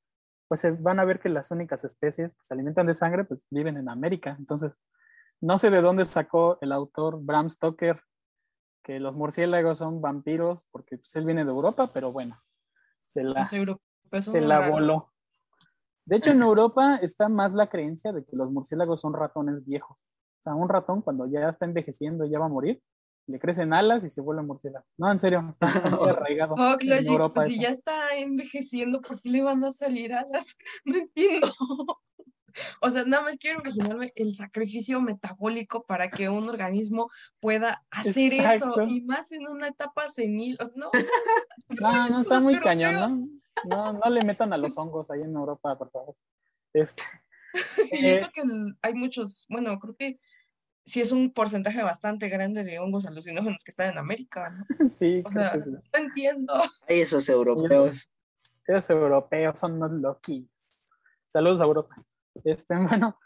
pues van a ver que las únicas especies que se alimentan de sangre, pues viven en América. Entonces, no sé de dónde sacó el autor Bram Stoker que los murciélagos son vampiros, porque pues, él viene de Europa, pero bueno, se la, se la voló. De hecho, en *laughs* Europa está más la creencia de que los murciélagos son ratones viejos. O sea, un ratón cuando ya está envejeciendo, ya va a morir, le crecen alas y se vuelve murciélago. No, en serio, está muy *laughs* arraigado en Europa pues si eso. ya está envejeciendo, ¿por qué le van a salir alas? *laughs* No entiendo. O sea, nada más quiero imaginarme el sacrificio metabólico para que un organismo pueda hacer Exacto. eso, y más en una etapa senil. O sea, no, No, *laughs* no, está muy cañón. ¿no? No, no le metan a los hongos ahí en Europa, por favor. Este, *laughs* y Eh, eso que el- hay muchos, bueno, creo que sí es un porcentaje bastante grande de hongos alucinógenos que están en América, ¿no? *laughs* sí, O sea, que sí. no entiendo. Hay esos europeos. Esos europeos son unos loquillos. Saludos a Europa. Este, *laughs* bueno,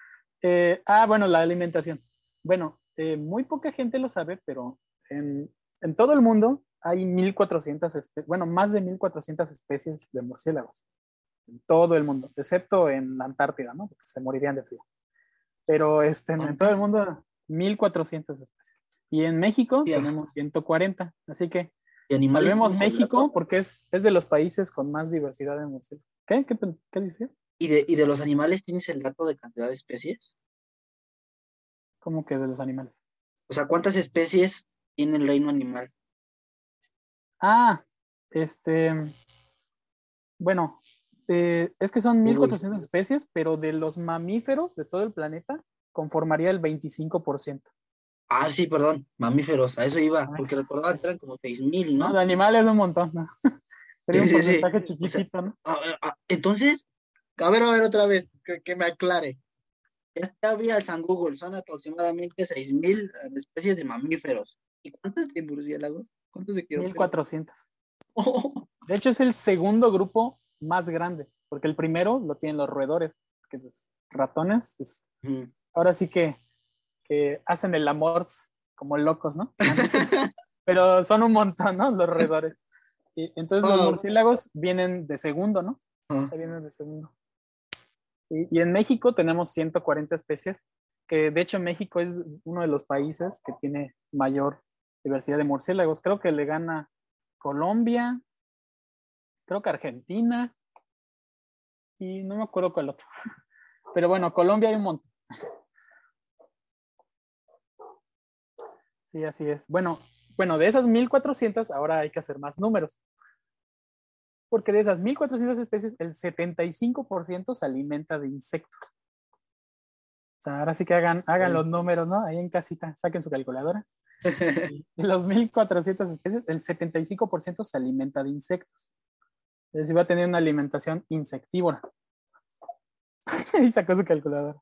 eh, ah, bueno, la alimentación. Bueno, eh, muy poca gente lo sabe, pero en, en todo el mundo hay 1400 especies, bueno, más de 1400 especies de murciélagos. En todo el mundo, excepto en la Antártida, ¿no? Porque se morirían de frío. Pero este, en todo el mundo, 1400 especies. Y en México tenemos 140. Así que. Salvemos México porque es, es de los países con más diversidad de murciélagos. ¿Qué? ¿Qué, qué dices? ¿Y de, ¿Y de los animales tienes el dato de cantidad de especies? ¿Cómo que de los animales? O sea, ¿cuántas especies tiene el reino animal? Ah, este. Bueno, eh, es que son 1400 especies, pero de los mamíferos de todo el planeta conformaría el 25%. Ah, sí, perdón, mamíferos, a eso iba, Ah. porque recordaba que eran como 6.000, ¿no? ¿no? De animales un montón, ¿no? *laughs* Sería un Sí, sí, sí. porcentaje O sea, chiquitito, ¿no? Ah, ah, entonces, a ver, a ver otra vez, que, que me aclare. Ya está vía San Google, son aproximadamente 6.000 especies de mamíferos. ¿Y cuántas de murciélagos? ¿Cuántos de quirópteros? 1400. Oh, De hecho, es el segundo grupo más grande, porque el primero lo tienen los roedores, que los ratones, pues, ujú. ahora sí que, que hacen el amor como locos, ¿no? *laughs* Pero son un montón, ¿no? Los roedores. Y entonces los Oh. murciélagos vienen de segundo, ¿no? Ya vienen de segundo. Sí, Y en México tenemos 140 especies, que de hecho México es uno de los países que tiene mayor diversidad de murciélagos. Creo que le gana Colombia, creo que Argentina, y no me acuerdo cuál otro. *laughs* Pero bueno, Colombia hay un montón. Sí, así es. Bueno, bueno, de esas 1400 ahora hay que hacer más números. Porque de esas 1400 especies, el 75% se alimenta de insectos. O sea, ahora sí que hagan, hagan Sí. los números, ¿no? Ahí en casita, saquen su calculadora. *laughs* De los 1400 especies, el 75% se alimenta de insectos. Es decir, va a tener una alimentación insectívora. *laughs* y sacó su calculadora.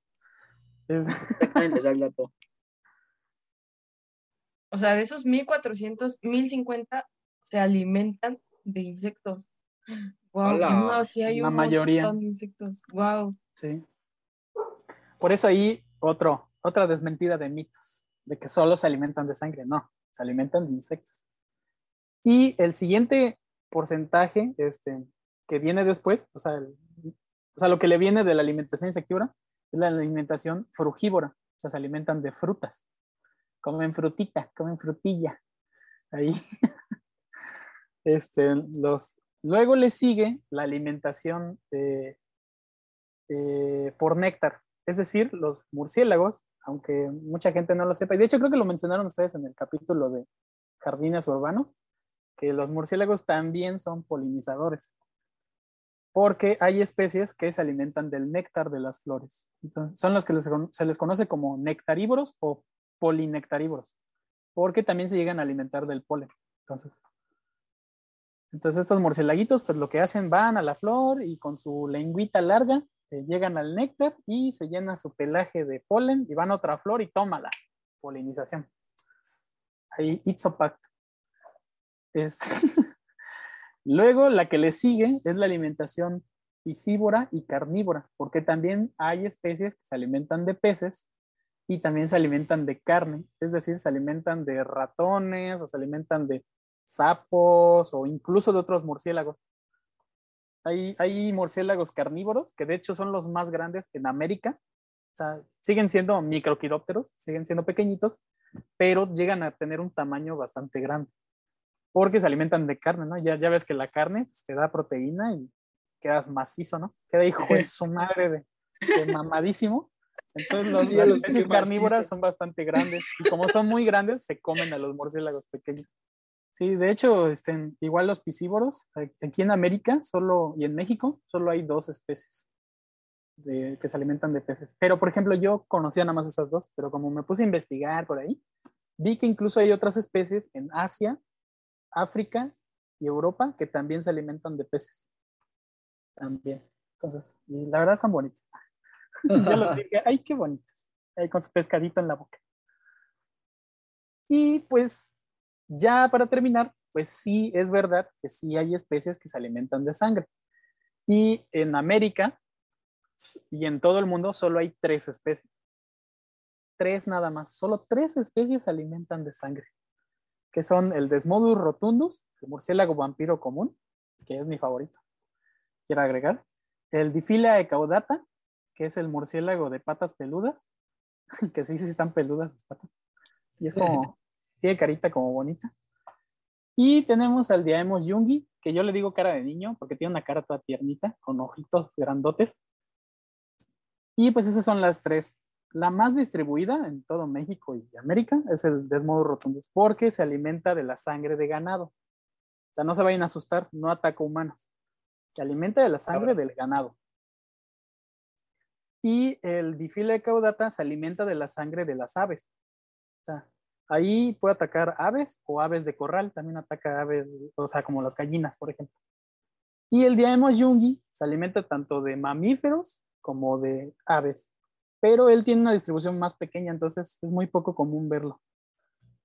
Es-. O sea, de esos 1400, 1050 se alimentan de insectos. Wow, no, sí hay La un mayoría. montón de insectos. Wow. Sí. Por eso ahí otro, otra desmentida de mitos, de que solo se alimentan de sangre. No, se alimentan de insectos. Y el siguiente porcentaje este, que viene después, o sea, el- o sea, lo que le viene de la alimentación insectívora es la alimentación frugívora. O sea, se alimentan de frutas. comen frutita, comen frutilla. Ahí. *laughs* Este, los, luego le sigue la alimentación eh, por néctar. Es decir, los murciélagos, aunque mucha gente no lo sepa, y de hecho creo que lo mencionaron ustedes en el capítulo de jardines urbanos, que los murciélagos también son polinizadores, porque hay especies que se alimentan del néctar de las flores. son los que se les conoce como nectarívoros o polinectarívoros, porque también se llegan a alimentar del polen. Entonces, entonces estos murciélaguitos, pues lo que hacen, van a la flor y con su lengüita larga eh, llegan al néctar y se llena su pelaje de polen y van a otra flor y toma la polinización. Ahí, ipso Es... *laughs* Luego, la que le sigue es la alimentación piscívora y carnívora, porque también hay especies que se alimentan de peces y también se alimentan de carne, es decir, se alimentan de ratones o se alimentan de sapos o incluso de otros murciélagos. Hay, hay murciélagos carnívoros que de hecho son los más grandes en América. O sea, siguen siendo microquirópteros, siguen siendo pequeñitos, pero llegan a tener un tamaño bastante grande porque se alimentan de carne, ¿no? Ya, ya ves que la carne pues, te da proteína y quedas macizo, ¿no? Queda hijo de *laughs* su madre de, mamadísimo. Entonces *laughs* las especies carnívoras son bastante grandes y como son muy grandes se comen a los murciélagos pequeños. Sí, de hecho, este, igual los piscívoros, aquí en América solo, y en México solo hay dos especies que se alimentan de peces. Pero, por ejemplo, yo conocía nada más esas dos, pero como me puse a investigar por ahí, vi que incluso hay otras especies en Asia África y Europa que también se alimentan de peces. También. Entonces, y la verdad están *laughs* dije, ay, qué bonitos. Ahí con su pescadito en la boca. Y pues, ya para terminar, pues sí es verdad que sí hay especies que se alimentan de sangre. Y en América y en todo el mundo solo hay tres especies. Tres nada más. Solo tres especies se alimentan de sangre que son el Desmodus rotundus, el murciélago vampiro común, que es mi favorito, quiero agregar, el Diphylla ecaudata, que es el murciélago de patas peludas, *laughs* que sí, sí están peludas sus patas, y es como, tiene carita como bonita. Y tenemos al Diaemos yungi, que yo le digo cara de niño, porque tiene una cara toda tiernita, con ojitos grandotes. Y pues esas son las tres. La más distribuida en todo México y América es el Desmodus rotundus, porque se alimenta de la sangre de ganado. O sea, no se vayan a asustar, no ataca humanos. Se alimenta de la sangre del ganado. Y el Diphylla caudata se alimenta de la sangre de las aves. O sea, ahí puede atacar aves o aves de corral, también ataca aves, o sea, como las gallinas, por ejemplo. Y el Diaemos yungi se alimenta tanto de mamíferos como de aves pero él tiene una distribución más pequeña, entonces es muy poco común verlo.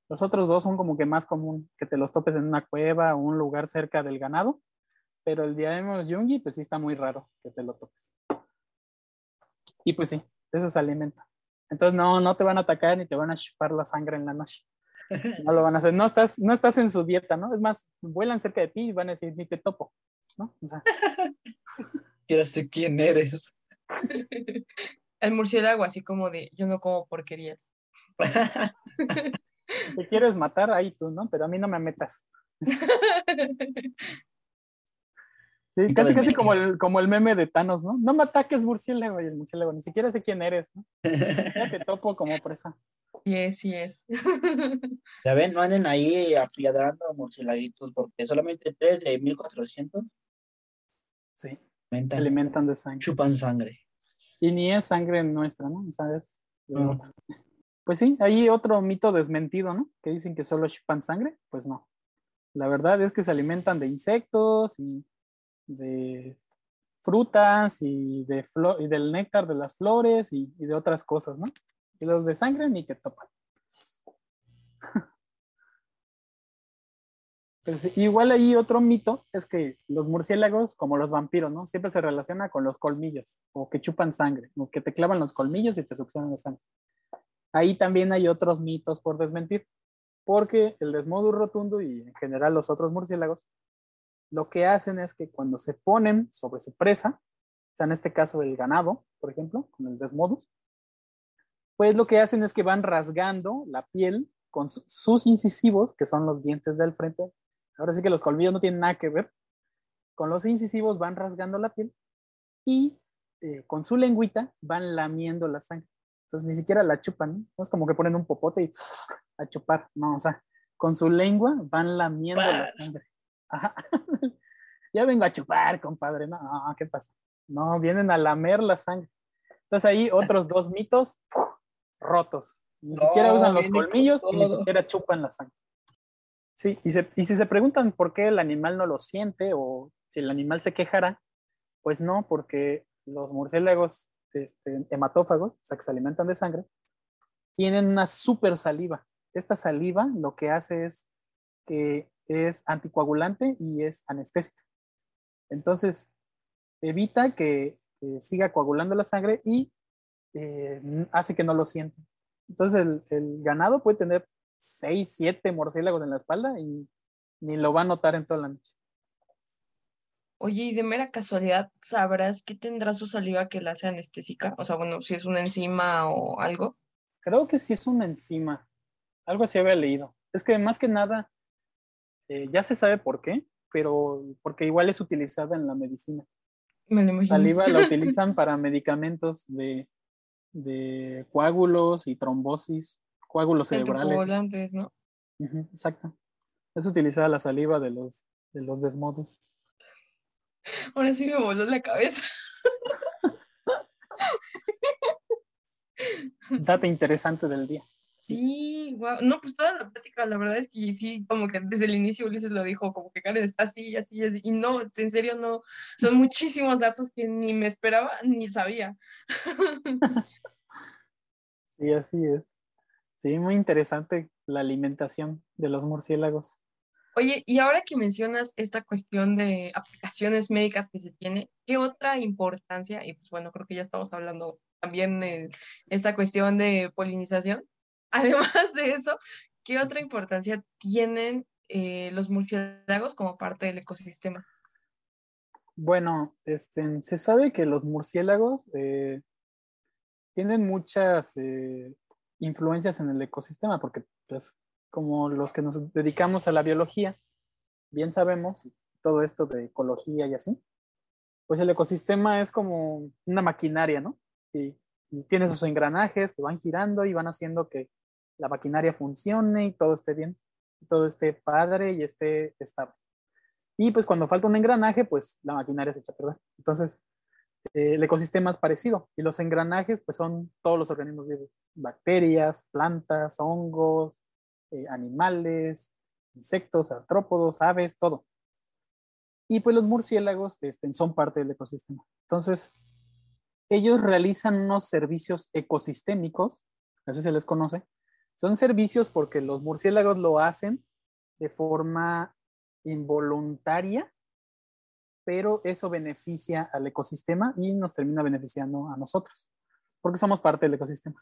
Los otros dos son como que más común que te los topes en una cueva o un lugar cerca del ganado, pero el Diademus yungi, pues sí está muy raro que te lo topes. Y pues sí, eso se alimenta. Entonces no, no te van a atacar ni te van a chupar la sangre en la noche. *laughs* No lo van a hacer. No estás, no estás en su dieta, ¿no? Es más, vuelan cerca de ti y van a decir, ni te topo, ¿no? O sea. *laughs* Quiero saber quién eres. *laughs* el murciélago así como de yo no como porquerías. Te quieres matar ahí tú, ¿no? Pero a mí no me metas. Sí, casi casi como el, como el meme de Thanos, ¿no? No me ataques murciélago y el murciélago, ni siquiera sé quién eres, ¿no? Ya te *laughs* topo como presa. Sí es, sí es. *laughs* Ya ven, no anden ahí apiedrando a murciélaguitos porque solamente tres de 1400 sí, se alimentan de sangre. Chupan sangre. Y ni es sangre nuestra, ¿no? ¿Sabes? Pues sí, hay otro mito desmentido, ¿no? Que dicen que solo chupan sangre. Pues no. La verdad es que se alimentan de insectos y de frutas y, de y del néctar de las flores y, y, de otras cosas, ¿no? Y los de sangre ni que topan. *laughs* igual ahí otro mito es que los murciélagos, como los vampiros, ¿no? Siempre se relaciona con los colmillos, o que chupan sangre, o que te clavan los colmillos y te succionan la sangre. Ahí también hay otros mitos por desmentir, porque el Desmodus rotundo y en general los otros murciélagos, lo que hacen es que cuando se ponen sobre su presa, o sea, en este caso el ganado, por ejemplo, con el Desmodus, pues lo que hacen es que van rasgando la piel con sus incisivos, que son los dientes del frente. Ahora sí que los colmillos no tienen nada que ver. Con los incisivos van rasgando la piel y eh, con su lengüita van lamiendo la sangre. Entonces ni siquiera la chupan, ¿no? es como que ponen un popote y a chupar, no, o sea, con su lengua van lamiendo la sangre. *laughs* ya vengo a chupar, compadre, no, ¿qué pasa? No, vienen a lamer la sangre. Entonces ahí otros dos mitos rotos. Ni siquiera usan los colmillos y ni siquiera chupan la sangre. Sí, y, y si se preguntan por qué el animal no lo siente o si el animal se quejará, pues no, porque los murciélagos este, hematófagos, o sea, que se alimentan de sangre, tienen una super saliva. Esta saliva lo que hace es que es anticoagulante y es anestésica. Entonces, evita que, siga coagulando la sangre y eh, hace que no lo sienta. Entonces, el, el, ganado puede tener 6, 7 murciélagos en la espalda y ni lo va a notar en toda la noche. Oye, y de mera casualidad, ¿sabrás qué tendrá su saliva que la hace anestésica? O sea, bueno, si es una enzima o algo. Creo que sí es una enzima. Algo así había leído. Es que más que nada, eh, ya se sabe por qué, pero porque igual es utilizada en la medicina. Me lo imagino. Saliva la *laughs* utilizan para medicamentos de, de coágulos y trombosis, coágulos cerebrales. ¿no? exacto. Es utilizada la saliva de los, de los desmodos. Ahora sí me voló la cabeza. *laughs* Data interesante del día. Sí, wow. No, pues toda la plática, la verdad es que sí, como que desde el inicio Ulises lo dijo, como que Karen está así, así, así. Y no, en serio, no. Son muchísimos datos que ni me esperaba ni sabía. *laughs* Sí, así es. Sí, muy interesante la alimentación de los murciélagos. Oye, y ahora que mencionas esta cuestión de aplicaciones médicas que se tiene, ¿qué otra importancia? Y pues bueno, creo que ya estamos hablando también de esta cuestión de polinización. *laughs* Además de eso, ¿qué otra importancia tienen eh, los murciélagos como parte del ecosistema? Bueno, este, se sabe que los murciélagos eh, tienen muchas eh, influencias en el ecosistema, porque pues, como los que nos dedicamos a la biología, bien sabemos todo esto de ecología y así, pues el ecosistema es como una maquinaria, ¿no? Y, tiene sus engranajes que van girando y van haciendo que la maquinaria funcione y todo esté bien, todo esté padre y esté estable. Y pues cuando falta un engranaje, pues la maquinaria se echa a perder. Entonces, eh, el ecosistema es parecido y los engranajes pues son todos los organismos vivos, bacterias, plantas, hongos, eh, animales, insectos, artrópodos, aves, todo. Y pues los murciélagos este, son parte del ecosistema. Entonces, ellos realizan unos servicios ecosistémicos, así se les conoce. Son servicios porque los murciélagos lo hacen de forma involuntaria, pero eso beneficia al ecosistema y nos termina beneficiando a nosotros, porque somos parte del ecosistema.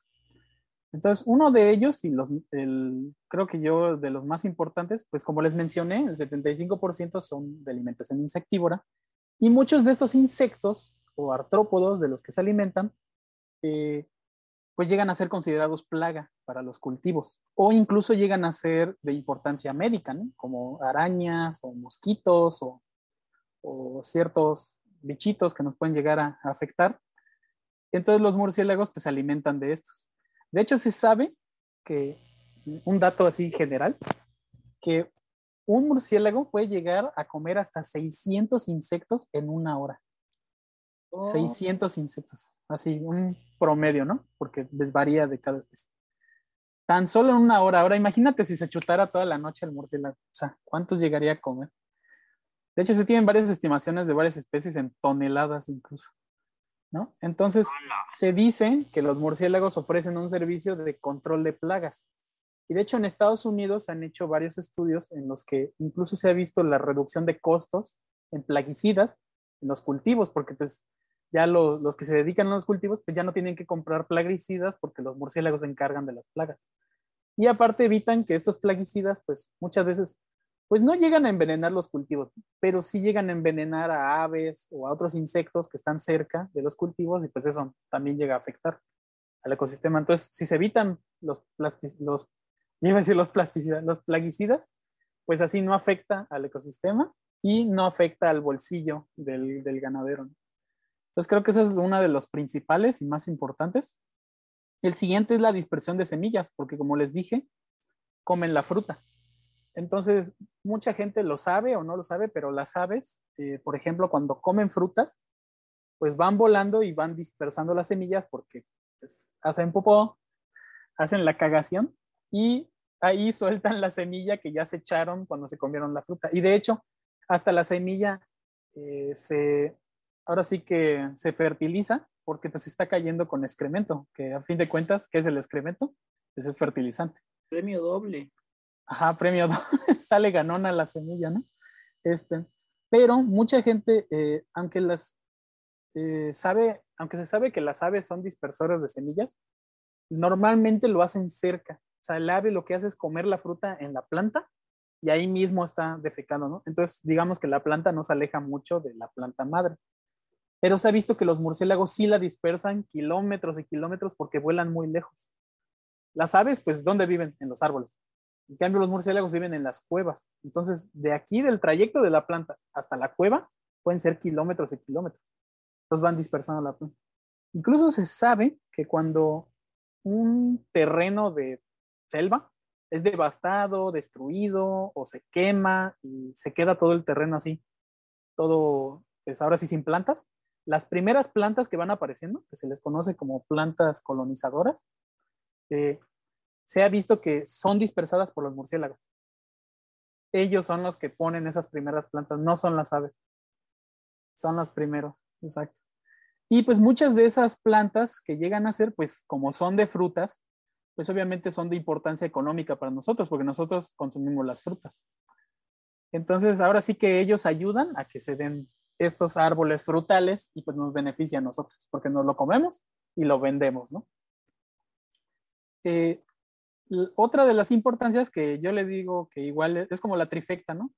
Entonces, uno de ellos, y el, creo que yo de los más importantes, pues como les mencioné, el 75% son de alimentación insectívora, y muchos de estos insectos o artrópodos de los que se alimentan, eh, pues llegan a ser considerados plaga para los cultivos, o incluso llegan a ser de importancia médica, como arañas o mosquitos o, o ciertos bichitos que nos pueden llegar a, a afectar. Entonces los murciélagos pues se alimentan de estos. De hecho, se sabe que, un dato así general, que un murciélago puede llegar a comer hasta 600 insectos en una hora. 600 insectos, así, un promedio, ¿no? Porque les varía de cada especie. Tan solo en una hora. Ahora, imagínate si se chutara toda la noche el murciélago. O sea, ¿cuántos llegaría a comer? De hecho, se tienen varias estimaciones de varias especies en toneladas incluso. Entonces, se dice que los murciélagos ofrecen un servicio de control de plagas. Y de hecho, en Estados Unidos se han hecho varios estudios en los que incluso se ha visto la reducción de costos en plaguicidas en los cultivos, porque pues ya los que se dedican a los cultivos, pues ya no tienen que comprar plaguicidas porque los murciélagos se encargan de las plagas. Y aparte evitan que estos plaguicidas, pues muchas veces pues no llegan a envenenar los cultivos, pero sí llegan a envenenar a aves o a otros insectos que están cerca de los cultivos y pues eso también llega a afectar al ecosistema. Entonces, si se evitan los, los, decir los, plasticidas, los plaguicidas, pues así no afecta al ecosistema y no afecta al bolsillo del, del ganadero. Entonces, creo que esa es una de los principales y más importantes. El siguiente es la dispersión de semillas, porque como les dije, comen la fruta. Entonces, mucha gente lo sabe o no lo sabe, pero las aves, eh, por ejemplo, cuando comen frutas, pues van volando y van dispersando las semillas porque pues, hacen popó, hacen la cagación y ahí sueltan la semilla que ya se echaron cuando se comieron la fruta. Y de hecho, hasta la semilla eh, se, ahora sí que se fertiliza porque pues está cayendo con excremento, que a fin de cuentas, ¿qué es el excremento? Pues es fertilizante. Premio doble. Ajá, premio doble. *laughs* Sale ganona la semilla, ¿no? Este, pero mucha gente, eh, aunque las eh, sabe, aunque se sabe que las aves son dispersoras de semillas, normalmente lo hacen cerca. O sea, el ave lo que hace es comer la fruta en la planta y ahí mismo está defecando, ¿no? Entonces, digamos que la planta no se aleja mucho de la planta madre pero se ha visto que los murciélagos sí la dispersan kilómetros y kilómetros porque vuelan muy lejos. Las aves, pues, ¿dónde viven? En los árboles. En cambio, los murciélagos viven en las cuevas. Entonces, de aquí, del trayecto de la planta hasta la cueva, pueden ser kilómetros y kilómetros. Entonces van dispersando la planta. Incluso se sabe que cuando un terreno de selva es devastado, destruido o se quema y se queda todo el terreno así, todo, pues ahora sí sin plantas, las primeras plantas que van apareciendo, que se les conoce como plantas colonizadoras, eh, se ha visto que son dispersadas por los murciélagos. Ellos son los que ponen esas primeras plantas, no son las aves. Son los primeros, exacto. Y pues muchas de esas plantas que llegan a ser, pues como son de frutas, pues obviamente son de importancia económica para nosotros, porque nosotros consumimos las frutas. Entonces, ahora sí que ellos ayudan a que se den estos árboles frutales y pues nos beneficia a nosotros, porque nos lo comemos y lo vendemos, ¿no? Eh, otra de las importancias que yo le digo que igual es, como la trifecta, ¿no?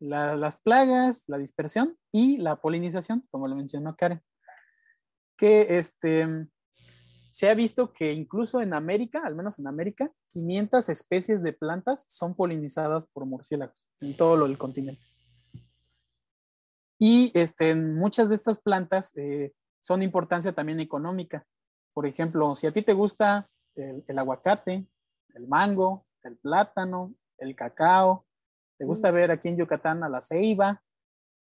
las plagas, la dispersión y la polinización, como lo mencionó Karen. Que este, se ha visto que incluso en América, al menos en América, 500 especies de plantas son polinizadas por murciélagos en todo el continente. Y este, muchas de estas plantas eh, son de importancia también económica. Por ejemplo, si a ti te gusta el, aguacate, el mango, el plátano, el cacao, te gusta mm. ver aquí en Yucatán a la ceiba,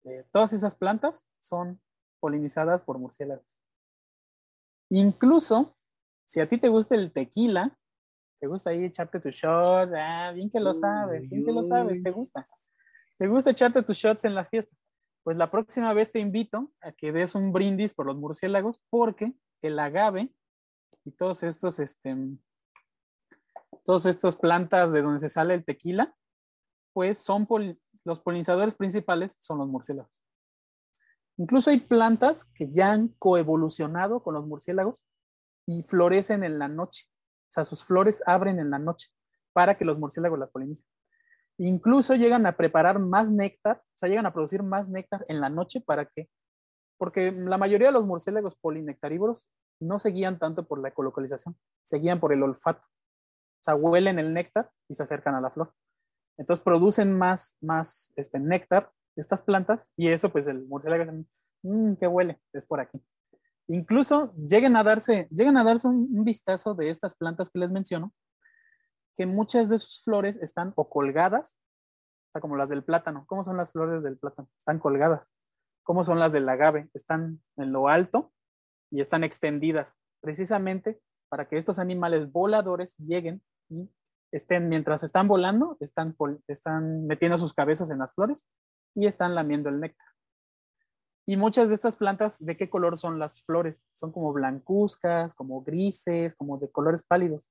eh, todas esas plantas son polinizadas por murciélagos. Incluso, si a ti te gusta el tequila, te gusta ahí echarte tus shots, ah, bien que lo sabes, bien que lo sabes, te gusta. Te gusta echarte tus shots en la fiesta pues la próxima vez te invito a que des un brindis por los murciélagos porque el agave y todos estos, este, todos estos plantas de donde se sale el tequila, pues son los polinizadores principales son los murciélagos. Incluso hay plantas que ya han coevolucionado con los murciélagos y florecen en la noche. O sea, sus flores abren en la noche para que los murciélagos las polinicen. Incluso llegan a preparar más néctar, o sea, llegan a producir más néctar en la noche para que, porque la mayoría de los murciélagos polinectarívoros no se guían tanto por la ecolocalización, se guían por el olfato. O sea, huelen el néctar y se acercan a la flor. Entonces producen más, más este, néctar estas plantas y eso pues el murciélago dice, mmm, qué huele, es por aquí. Incluso lleguen a darse, lleguen a darse un vistazo de estas plantas que les menciono que muchas de sus flores están o colgadas, como las del plátano. ¿Cómo son las flores del plátano? Están colgadas. ¿Cómo son las del agave? Están en lo alto y están extendidas, precisamente para que estos animales voladores lleguen y estén, mientras están volando, están, están metiendo sus cabezas en las flores y están lamiendo el néctar. Y muchas de estas plantas, ¿de qué color son las flores? Son como blancuzcas, como grises, como de colores pálidos,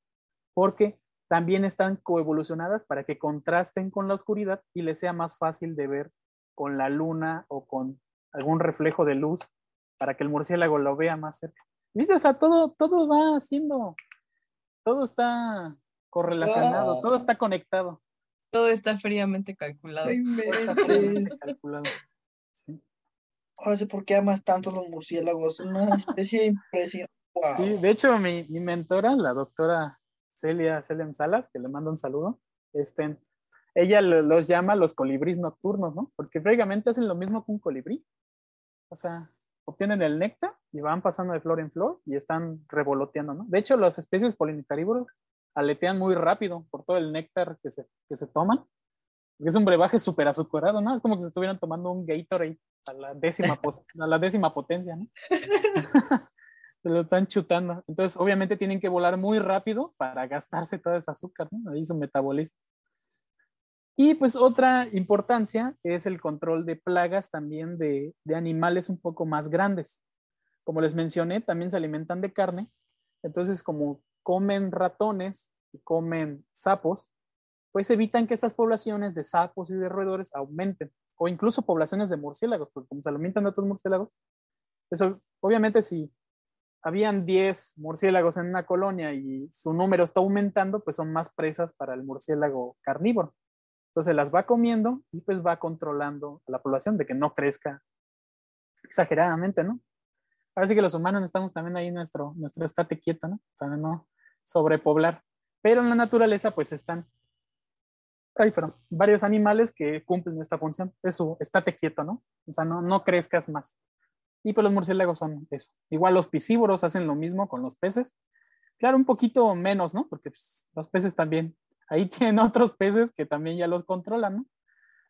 porque también están coevolucionadas para que contrasten con la oscuridad y les sea más fácil de ver con la luna o con algún reflejo de luz para que el murciélago lo vea más cerca. ¿Viste? O sea, todo, todo va haciendo, todo está correlacionado, todo está conectado. Todo está fríamente calculado. calculado. Ahora sé por qué amas tanto los murciélagos, una especie Sí, de hecho, mi, mi, mentora, la doctora Celia Salas, que le mando un saludo, este, ella los llama los colibríes nocturnos, ¿no? Porque prácticamente hacen lo mismo que un colibrí. O sea, obtienen el néctar y van pasando de flor en flor y están revoloteando, ¿no? De hecho, las especies polinicarívoros aletean muy rápido por todo el néctar que se, que se toman. Es un brebaje súper azucarado, ¿no? Es como que se estuvieran tomando un Gatorade a la décima, a la décima potencia, ¿no? *laughs* se lo están chutando. Entonces, obviamente tienen que volar muy rápido para gastarse todo ese azúcar, ¿no? Ahí su metabolismo. Y pues otra importancia es el control de plagas también de, de, animales un poco más grandes. Como les mencioné, también se alimentan de carne. Entonces, como comen ratones y comen sapos, pues evitan que estas poblaciones de sapos y de roedores aumenten. O incluso poblaciones de murciélagos, porque como se alimentan de otros murciélagos, eso obviamente si habían 10 murciélagos en una colonia y su número está aumentando, pues son más presas para el murciélago carnívoro. Entonces las va comiendo y pues va controlando a la población de que no crezca exageradamente, ¿no? Parece que los humanos necesitamos también ahí nuestro, nuestro estate quieto, ¿no? Para no sobrepoblar. Pero en la naturaleza pues están, ay, perdón, varios animales que cumplen esta función. Es su estate quieto, ¿no? O sea, no, no crezcas más. Y pues los murciélagos son eso. Igual los piscívoros hacen lo mismo con los peces. Claro, un poquito menos, ¿no? Porque pues, los peces también Ahí *laughs* tienen otros peces que también ya los controlan, ¿no?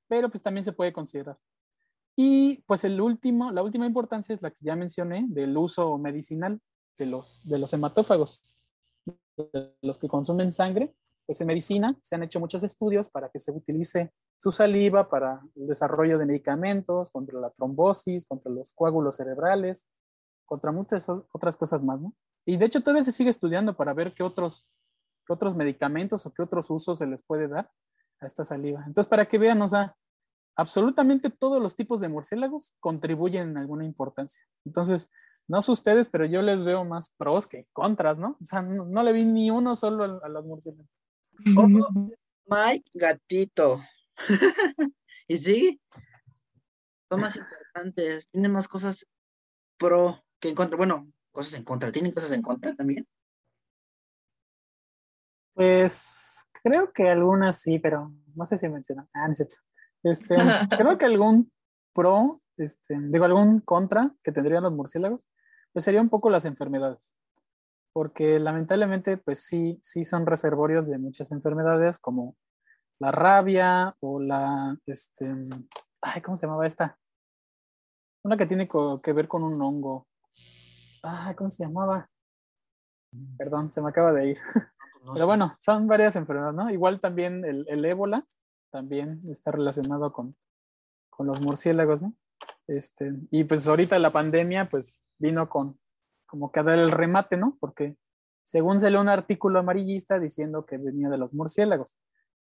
Pero pues también se puede considerar. Y pues el último, la última importancia es la que ya mencioné del uso medicinal de los, de los hematófagos, de los que consumen sangre. Pues en medicina se han hecho muchos estudios para que se utilice su saliva para el desarrollo de medicamentos contra la trombosis, contra los coágulos cerebrales, contra muchas otras cosas más, ¿no? Y de hecho todavía se sigue estudiando para ver qué otros qué otros medicamentos o qué otros usos se les puede dar a esta saliva. Entonces, para que vean, o sea, absolutamente todos los tipos de murciélagos contribuyen en alguna importancia. Entonces, no sé ustedes, pero yo les veo más pros que contras, ¿no? O sea, no, le vi ni uno solo a, los murciélagos. Oh, *laughs* my gatito. *laughs* y sí, son más importantes, tienen más cosas pro que en contra. Bueno, cosas en contra, tienen cosas en contra también. Pues creo que algunas sí, pero no sé si mencionan. Ah, no Este, *laughs* creo que algún pro, este, digo, algún contra que tendrían los murciélagos, pues sería un poco las enfermedades. Porque lamentablemente, pues sí, sí son reservorios de muchas enfermedades como la rabia o la, este, ay, ¿cómo se llamaba esta? Una que tiene que ver con un hongo. Ay, ¿cómo se llamaba? Perdón, se me acaba de ir. Pero bueno, son varias enfermedades, ¿no? Igual también el, el ébola también está relacionado con, con, los murciélagos, ¿no? Este, y pues ahorita la pandemia pues vino con como que a dar el remate, ¿no? Porque según se lee un artículo amarillista diciendo que venía de los murciélagos.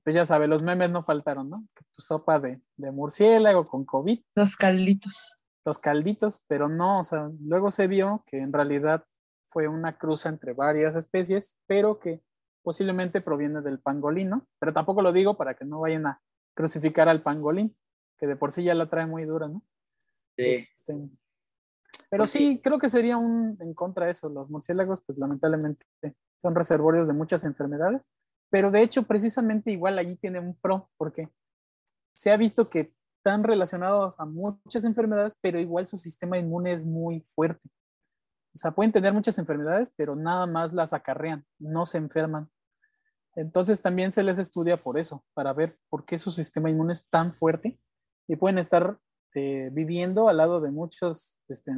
Pues ya sabe, los memes no faltaron, ¿no? Tu sopa de, de murciélago con COVID. Los calditos. Los calditos, pero no, o sea, luego se vio que en realidad fue una cruza entre varias especies, pero que posiblemente proviene del pangolín, ¿no? Pero tampoco lo digo para que no vayan a crucificar al pangolín, que de por sí ya la trae muy dura, ¿no? Sí. Este, pero pues sí, creo que sería un en contra de eso. Los murciélagos, pues lamentablemente son reservorios de muchas enfermedades, pero de hecho, precisamente igual allí tiene un pro, porque se ha visto que están relacionados a muchas enfermedades, pero igual su sistema inmune es muy fuerte. O sea, pueden tener muchas enfermedades, pero nada más las acarrean, no se enferman. Entonces también se les estudia por eso, para ver por qué su sistema inmune es tan fuerte y pueden estar eh, viviendo al lado de muchas este,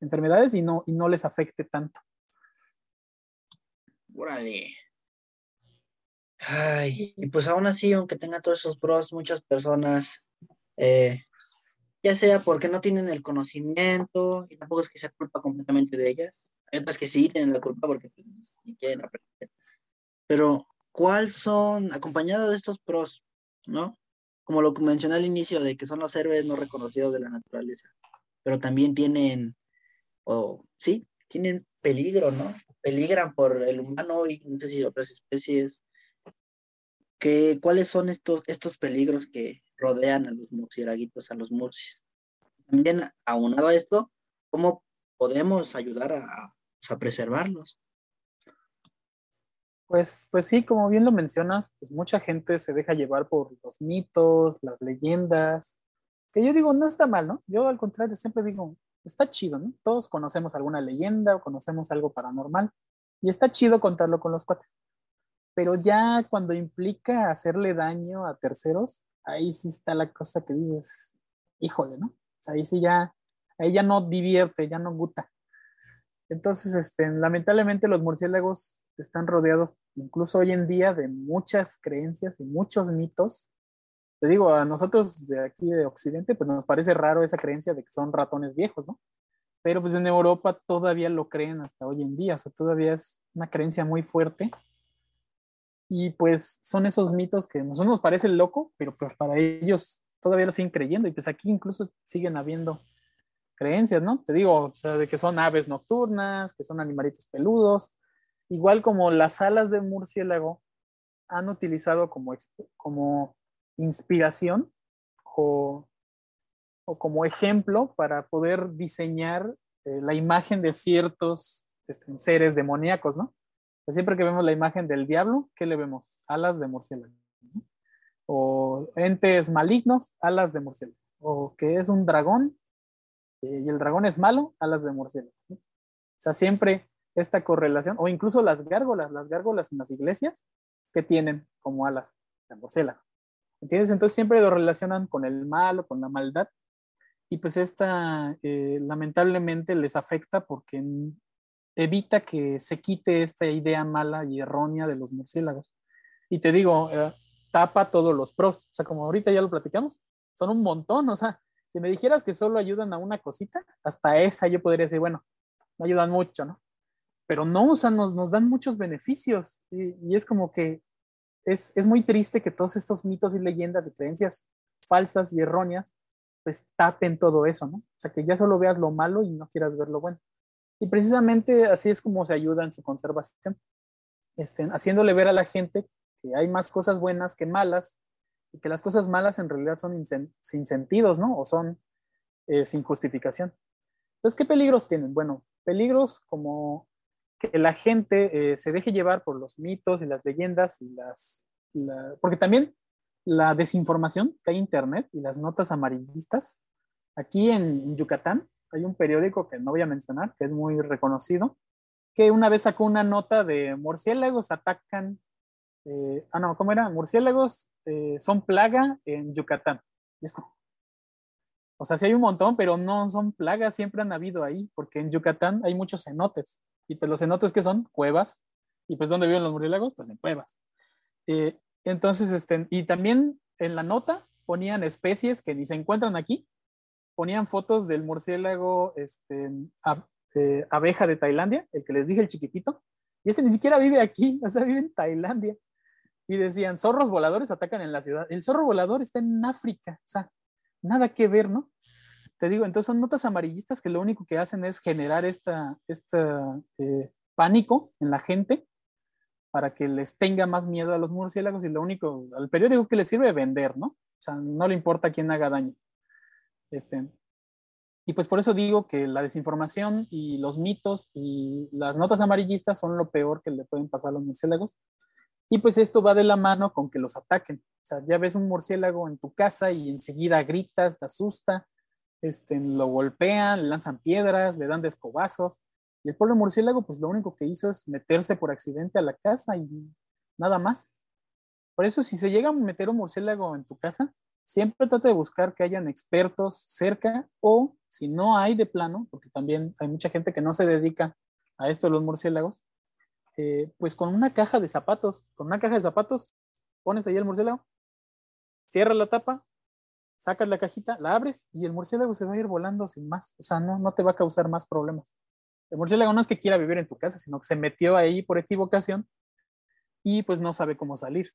enfermedades y no, y no les afecte tanto. Órale. Ay, y pues aún así, aunque tenga todos esos pros, muchas personas, eh, ya sea porque no tienen el conocimiento, y tampoco es que sea culpa completamente de ellas, hay otras que sí tienen la culpa porque pues, quieren aprender, pero ¿cuáles son, acompañados de estos pros, ¿no? Como lo que mencioné al inicio, de que son los héroes no reconocidos de la naturaleza, pero también tienen, o sí, tienen peligro, ¿no? Peligran por el humano y no sé si otras especies. ¿Qué, ¿Cuáles son estos, estos peligros que rodean a los murciélaguitos, a los murcis? También, aunado a esto, ¿cómo podemos ayudar a, pues, a preservarlos. Pues, pues sí, como bien lo mencionas, pues mucha gente se deja llevar por los mitos, las leyendas, que yo digo, no está mal, ¿no? Yo al contrario siempre digo, está chido, ¿no? Todos conocemos alguna leyenda o conocemos algo paranormal y está chido contarlo con los cuates. Pero ya cuando implica hacerle daño a terceros, ahí sí está la cosa que dices, híjole, ¿no? O sea, ahí sí ya, ahí ya no divierte, ya no gusta. Entonces, este, lamentablemente los murciélagos están rodeados incluso hoy en día de muchas creencias y muchos mitos. Te digo, a nosotros de aquí de Occidente, pues nos parece raro esa creencia de que son ratones viejos, ¿no? Pero pues en Europa todavía lo creen hasta hoy en día, o sea, todavía es una creencia muy fuerte. Y pues son esos mitos que a nosotros nos parece loco, pero pues para ellos todavía lo siguen creyendo y pues aquí incluso siguen habiendo creencias, ¿no? Te digo, o sea, de que son aves nocturnas, que son animalitos peludos, igual como las alas de murciélago han utilizado como, como inspiración o, como ejemplo para poder diseñar eh, la imagen de ciertos este, seres demoníacos, ¿no? Siempre que vemos la imagen del diablo, ¿qué le vemos? Alas de murciélago. O entes malignos, alas de murciélago. O que es un dragón eh, y el dragón es malo, alas de murciélago. O sea, siempre esta correlación, o incluso las gárgolas, las gárgolas en las iglesias, que tienen como alas de murciélago. ¿Entiendes? Entonces siempre lo relacionan con el mal o con la maldad. Y pues esta eh, lamentablemente les afecta porque evita que se quite esta idea mala y errónea de los murciélagos. Y te digo, eh, tapa todos los pros. O sea, como ahorita ya lo platicamos, son un montón. O sea, si me dijeras que solo ayudan a una cosita, hasta esa yo podría decir, bueno, me ayudan mucho, ¿no? pero no, o sea, nos, dan muchos beneficios y, es como que es, es, muy triste que todos estos mitos y leyendas y creencias falsas y erróneas pues tapen todo eso, ¿no? O sea, que ya solo veas lo malo y no quieras ver lo bueno. Y precisamente así es como se ayuda en su conservación, este, haciéndole ver a la gente que hay más cosas buenas que malas y que las cosas malas en realidad son sin sentidos, ¿no? O son eh, sin justificación. Entonces, ¿qué peligros tienen? Bueno, peligros como que la gente eh, se deje llevar por los mitos y las leyendas y las... porque también la desinformación que hay en Internet y las notas amarillistas. Aquí en Yucatán hay un periódico que no voy a mencionar, que es muy reconocido, que una vez sacó una nota de murciélagos atacan... Eh, ah, no, ¿cómo era? Murciélagos eh, son plaga en Yucatán. o sea, sí hay un montón, pero no son plagas, siempre han habido ahí, porque en Yucatán hay muchos cenotes. Y pues los cenotes que son cuevas. Y pues ¿dónde viven los murciélagos? Pues en cuevas. Eh, entonces, este, y también en la nota ponían especies que ni se encuentran aquí. Ponían fotos del murciélago este, eh, abeja de Tailandia, el que les dije el chiquitito. Y ese ni siquiera vive aquí, *laughs* o sea, vive en Tailandia. Y decían, zorros voladores atacan en la ciudad. El zorro volador está en África, o sea, nada que ver, ¿no? te digo, entonces son notas amarillistas que lo único que hacen es generar esta, eh, pánico en la gente para que les tenga más miedo a los murciélagos y lo único, al periódico que les sirve es vender, ¿no? O sea, no le importa quién haga daño. Este, y pues por eso digo que la desinformación y los mitos y las notas amarillistas son lo peor que le pueden pasar a los murciélagos. Y pues esto va de la mano con que los ataquen. O sea, ya ves un murciélago en tu casa y enseguida gritas, te asusta, este, lo golpean, le lanzan piedras, le dan descobazos. Y el pueblo murciélago, pues lo único que hizo es meterse por accidente a la casa y nada más. Por eso, si se llega a meter un murciélago en tu casa, siempre trata de buscar que hayan expertos cerca o si no hay de plano, porque también hay mucha gente que no se dedica a esto de los murciélagos, eh, pues con una caja de zapatos, con una caja de zapatos, pones ahí el murciélago, cierra la tapa, sacas la cajita, la abres y el murciélago se va a ir volando sin más. O sea, no, no te va a causar más problemas. El murciélago no es que quiera vivir en tu casa, sino que se metió ahí por equivocación y pues no sabe cómo salir.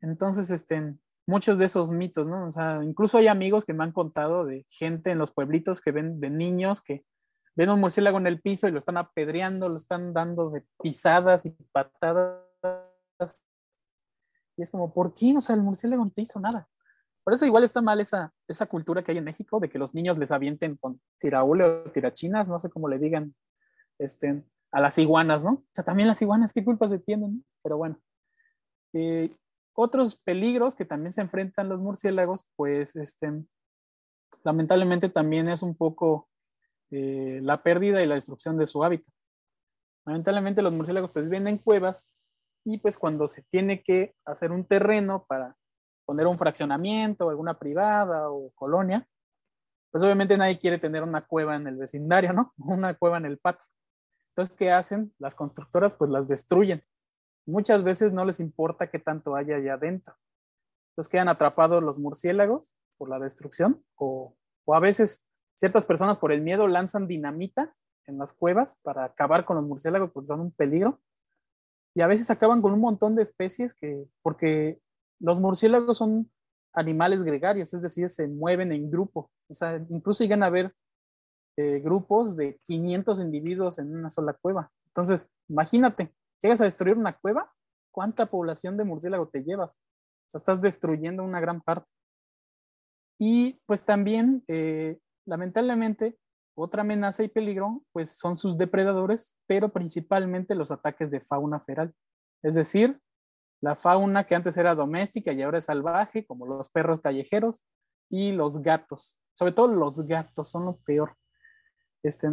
Entonces, este, muchos de esos mitos, ¿no? O sea, incluso hay amigos que me han contado de gente en los pueblitos que ven de niños que ven un murciélago en el piso y lo están apedreando, lo están dando de pisadas y patadas. Y es como, ¿por qué? O sea, el murciélago no te hizo nada. Por eso igual está mal esa, esa cultura que hay en México de que los niños les avienten con tiraúle o tirachinas, no sé cómo le digan, este, a las iguanas, ¿no? O sea, también las iguanas, ¿qué culpa se tienen? Pero bueno. Eh, otros peligros que también se enfrentan los murciélagos, pues, este, lamentablemente también es un poco eh, la pérdida y la destrucción de su hábitat. Lamentablemente los murciélagos pues en cuevas y pues cuando se tiene que hacer un terreno para poner un fraccionamiento, alguna privada o colonia, pues obviamente nadie quiere tener una cueva en el vecindario, ¿no? *laughs* Una cueva en el patio. Entonces, ¿qué hacen? Las constructoras pues las destruyen. Muchas veces no les importa qué tanto haya allá adentro. Entonces quedan atrapados los murciélagos por la destrucción o, o a veces ciertas personas por el miedo lanzan dinamita en las cuevas para acabar con los murciélagos porque son un peligro. Y a veces acaban con un montón de especies que, porque los murciélagos son animales gregarios, es decir, se mueven en grupo. O sea, incluso llegan a haber eh, grupos de 500 individuos en una sola cueva. Entonces, imagínate, llegas a destruir una cueva, ¿cuánta población de murciélago te llevas? O sea, estás destruyendo una gran parte. Y pues también, eh, lamentablemente, otra amenaza y peligro, pues son sus depredadores, pero principalmente los ataques de fauna feral. Es decir, la fauna que antes era doméstica y ahora es salvaje, como los perros callejeros y los gatos. Sobre todo los gatos son lo peor. Este,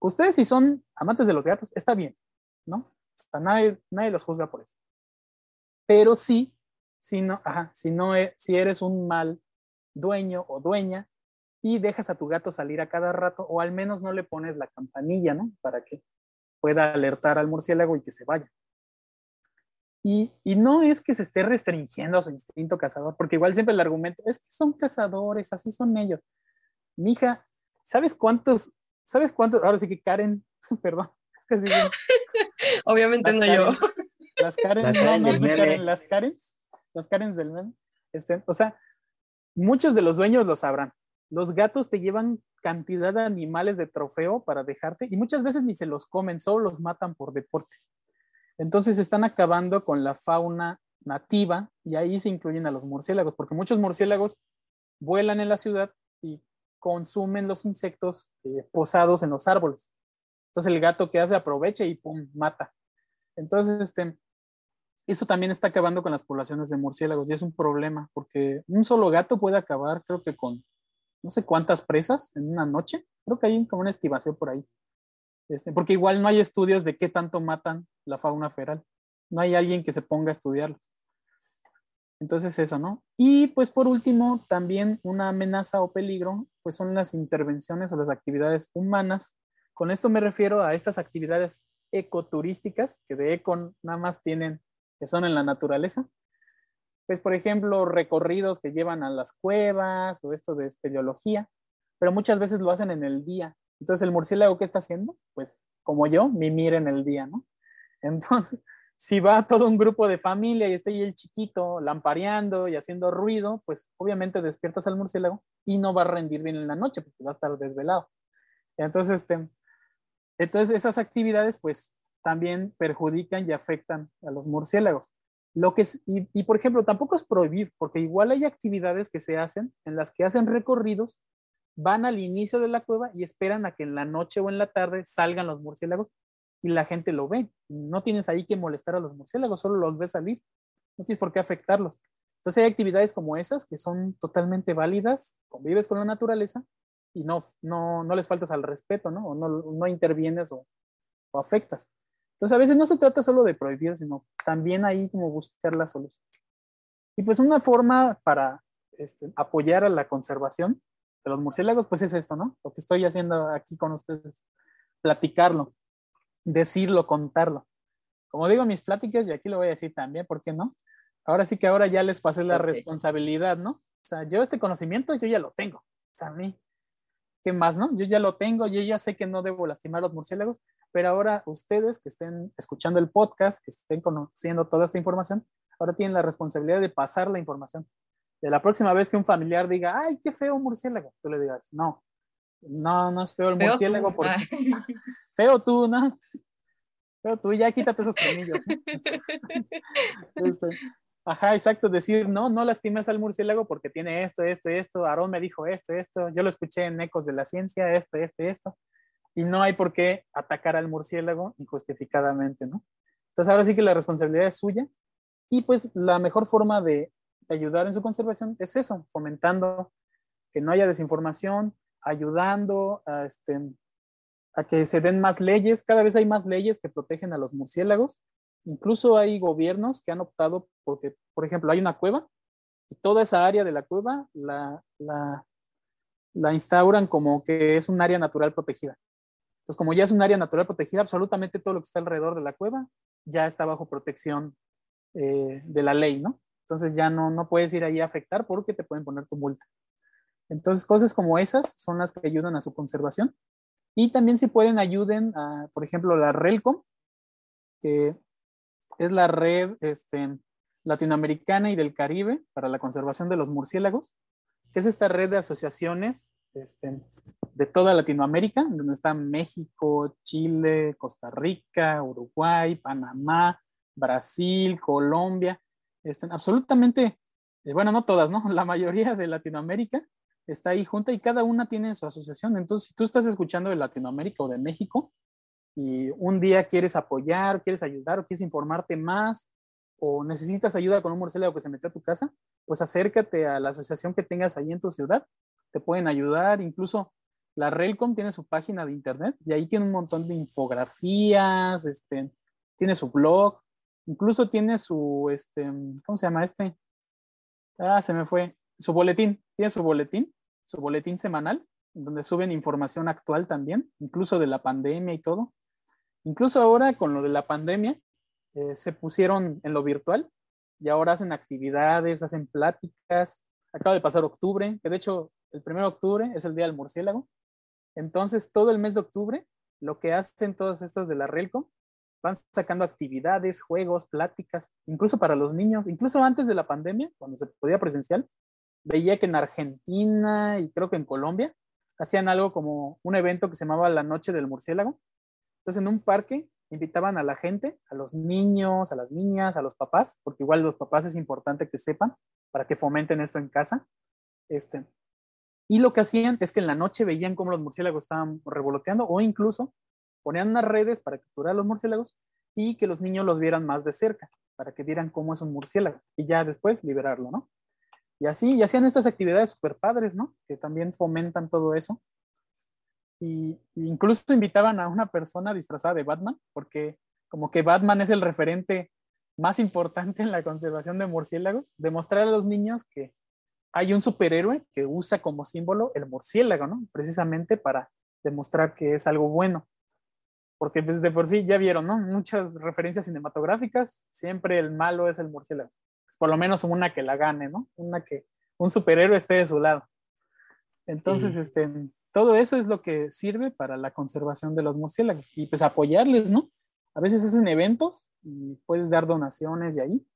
ustedes si son amantes de los gatos, está bien, ¿no? Nadie, nadie los juzga por eso. Pero sí, si no, si no, e, si eres un mal dueño o dueña, y dejas a tu gato salir a cada rato o al menos no le pones la campanilla, ¿no? Para que pueda alertar al murciélago y que se vaya. Y, y, no es que se esté restringiendo a su instinto cazador, porque igual siempre el argumento es que son cazadores, así son ellos. Mija, ¿sabes cuántos? ¿Sabes cuántos? Ahora sí que Karen, *laughs* perdón, es que sí, *laughs* *laughs* Obviamente no yo. Las *laughs* Karen, no, no, Karen, las Karens, las Karens del meme. Este, o sea, muchos de los dueños lo sabrán. Los gatos te llevan cantidad de animales de trofeo para dejarte y muchas veces ni se los comen, solo los matan por deporte. Entonces están acabando con la fauna nativa y ahí se incluyen a los murciélagos, porque muchos murciélagos vuelan en la ciudad y consumen los insectos eh, posados en los árboles. Entonces el gato que hace aprovecha y pum, mata. Entonces, este, eso también está acabando con las poblaciones de murciélagos y es un problema, porque un solo gato puede acabar, creo que con no sé cuántas presas en una noche. Creo que hay como una estimación por ahí. Este, porque igual no hay estudios de qué tanto matan la fauna feral. No hay alguien que se ponga a estudiarlos. Entonces eso, ¿no? Y pues por último, también una amenaza o peligro, pues son las intervenciones o las actividades humanas. Con esto me refiero a estas actividades ecoturísticas, que de eco nada más tienen, que son en la naturaleza, pues, por ejemplo, recorridos que llevan a las cuevas o esto de espeleología, pero muchas veces lo hacen en el día. Entonces, ¿el murciélago qué está haciendo? Pues, como yo, mimir en el día, ¿no? *laughs* Entonces, si va todo un grupo de familia y está ahí el chiquito lampareando y haciendo ruido, pues obviamente despiertas al murciélago y no va a rendir bien en la noche porque va a estar desvelado. Entonces, este, entonces esas actividades pues también perjudican y afectan a los murciélagos. Lo que y, por ejemplo, tampoco es prohibir, porque igual hay actividades que se hacen en las que hacen recorridos, van al inicio de la cueva y esperan a que en la noche o en la tarde salgan los murciélagos y la gente lo ve. No tienes ahí que molestar a los murciélagos, solo los ves salir. No tienes por qué afectarlos. Entonces hay actividades como esas que son totalmente válidas, convives con la naturaleza y no, no, no les faltas al respeto, ¿no? O no, no intervienes o, o afectas. Entonces, a veces no se trata solo de prohibir, sino también ahí como buscar la solución. Y pues una forma para este, apoyar a la conservación de los murciélagos, pues es esto, ¿no? Lo que estoy haciendo aquí con ustedes, platicarlo, decirlo, contarlo. Como digo mis pláticas, y aquí lo voy a decir también, ¿por qué no? Ahora sí que ahora ya les pasé la responsabilidad, ¿no? O sea, yo este conocimiento yo ya lo tengo. O sea, a mí, ¿qué más, no? Yo ya lo tengo, yo ya sé que no debo lastimar a los murciélagos, pero ahora ustedes que estén escuchando el podcast, que estén conociendo toda esta información, ahora tienen la responsabilidad de pasar la información. De la próxima vez que un familiar diga, ay, qué feo murciélago, tú le digas, no, no, no es feo el murciélago, porque... *laughs* feo tú, ¿no? Feo tú, ya quítate esos *laughs* tornillos. *laughs* Este, ajá, exacto, decir, no, no lastimes al murciélago porque tiene esto, esto, esto, Aarón me dijo esto, esto, yo lo escuché en Ecos de la Ciencia, esto, esto, esto y no hay por qué atacar al murciélago injustificadamente, ¿no? Entonces ahora sí que la responsabilidad es suya y pues la mejor forma de, ayudar en su conservación es eso, fomentando que no haya desinformación, ayudando a, este, a que se den más leyes, cada vez hay más leyes que protegen a los murciélagos, incluso hay gobiernos que han optado porque, por ejemplo, hay una cueva y toda esa área de la cueva la, la, instauran como que es un área natural protegida. Entonces, como ya es un área natural protegida, absolutamente todo lo que está alrededor de la cueva ya está bajo protección eh, de la ley, ¿no? Entonces ya no, no puedes ir ahí a afectar porque te pueden poner tu multa. Entonces, cosas como esas son las que ayudan a su conservación. Y también si pueden ayuden a, por ejemplo, la RELCOM, que es la red este, latinoamericana y del Caribe para la conservación de los murciélagos, que es esta red de asociaciones este, de toda Latinoamérica, donde están México, Chile, Costa Rica, Uruguay, Panamá, Brasil, Colombia, están absolutamente, eh, bueno, no todas, ¿no? *laughs* La mayoría de Latinoamérica está ahí junta y cada una tiene su asociación. Entonces, si tú estás escuchando de Latinoamérica o de México y un día quieres apoyar, quieres ayudar o quieres informarte más o necesitas ayuda con un murciélago que se metió a tu casa, pues acércate a la asociación que tengas ahí en tu ciudad. Te pueden ayudar, incluso la Relcom tiene su página de internet y ahí tiene un montón de infografías, este, tiene su blog, incluso tiene su, este, ¿cómo se llama este? Ah, se me fue, su boletín, tiene su boletín, su boletín semanal, donde suben información actual también, incluso de la pandemia y todo. Incluso ahora con lo de la pandemia, eh, se pusieron en lo virtual y ahora hacen actividades, hacen pláticas. Acaba de pasar octubre, que de hecho el 1 de octubre es el Día del Murciélago. Entonces, todo el mes de octubre, lo que hacen todas estas de la Relco, van sacando actividades, juegos, pláticas, incluso para los niños, incluso antes de la pandemia, cuando se podía presencial, veía que en Argentina y creo que en Colombia hacían algo como un evento que se llamaba la Noche del Murciélago. Entonces, en un parque invitaban a la gente, a los niños, a las niñas, a los papás, porque igual los papás es importante que sepan para que fomenten esto en casa. Este, y lo que hacían es que en la noche veían cómo los murciélagos estaban revoloteando o incluso ponían unas redes para capturar a los murciélagos y que los niños los vieran más de cerca, para que vieran cómo es un murciélago y ya después liberarlo, ¿no? Y así, y hacían estas actividades súper padres, ¿no? Que también fomentan todo eso. Y, incluso invitaban a una persona disfrazada de Batman, porque como que Batman es el referente más importante en la conservación de murciélagos, demostrar a los niños que hay un superhéroe que usa como símbolo el murciélago, ¿no? Precisamente para demostrar que es algo bueno. Porque desde por sí ya vieron, ¿no? Muchas referencias cinematográficas, siempre el malo es el murciélago por lo menos una que la gane, ¿no? Una que un superhéroe esté de su lado. Entonces, este, todo eso es lo que sirve para la conservación de los murciélagos y pues apoyarles, ¿no? A veces hacen eventos y puedes dar donaciones de ahí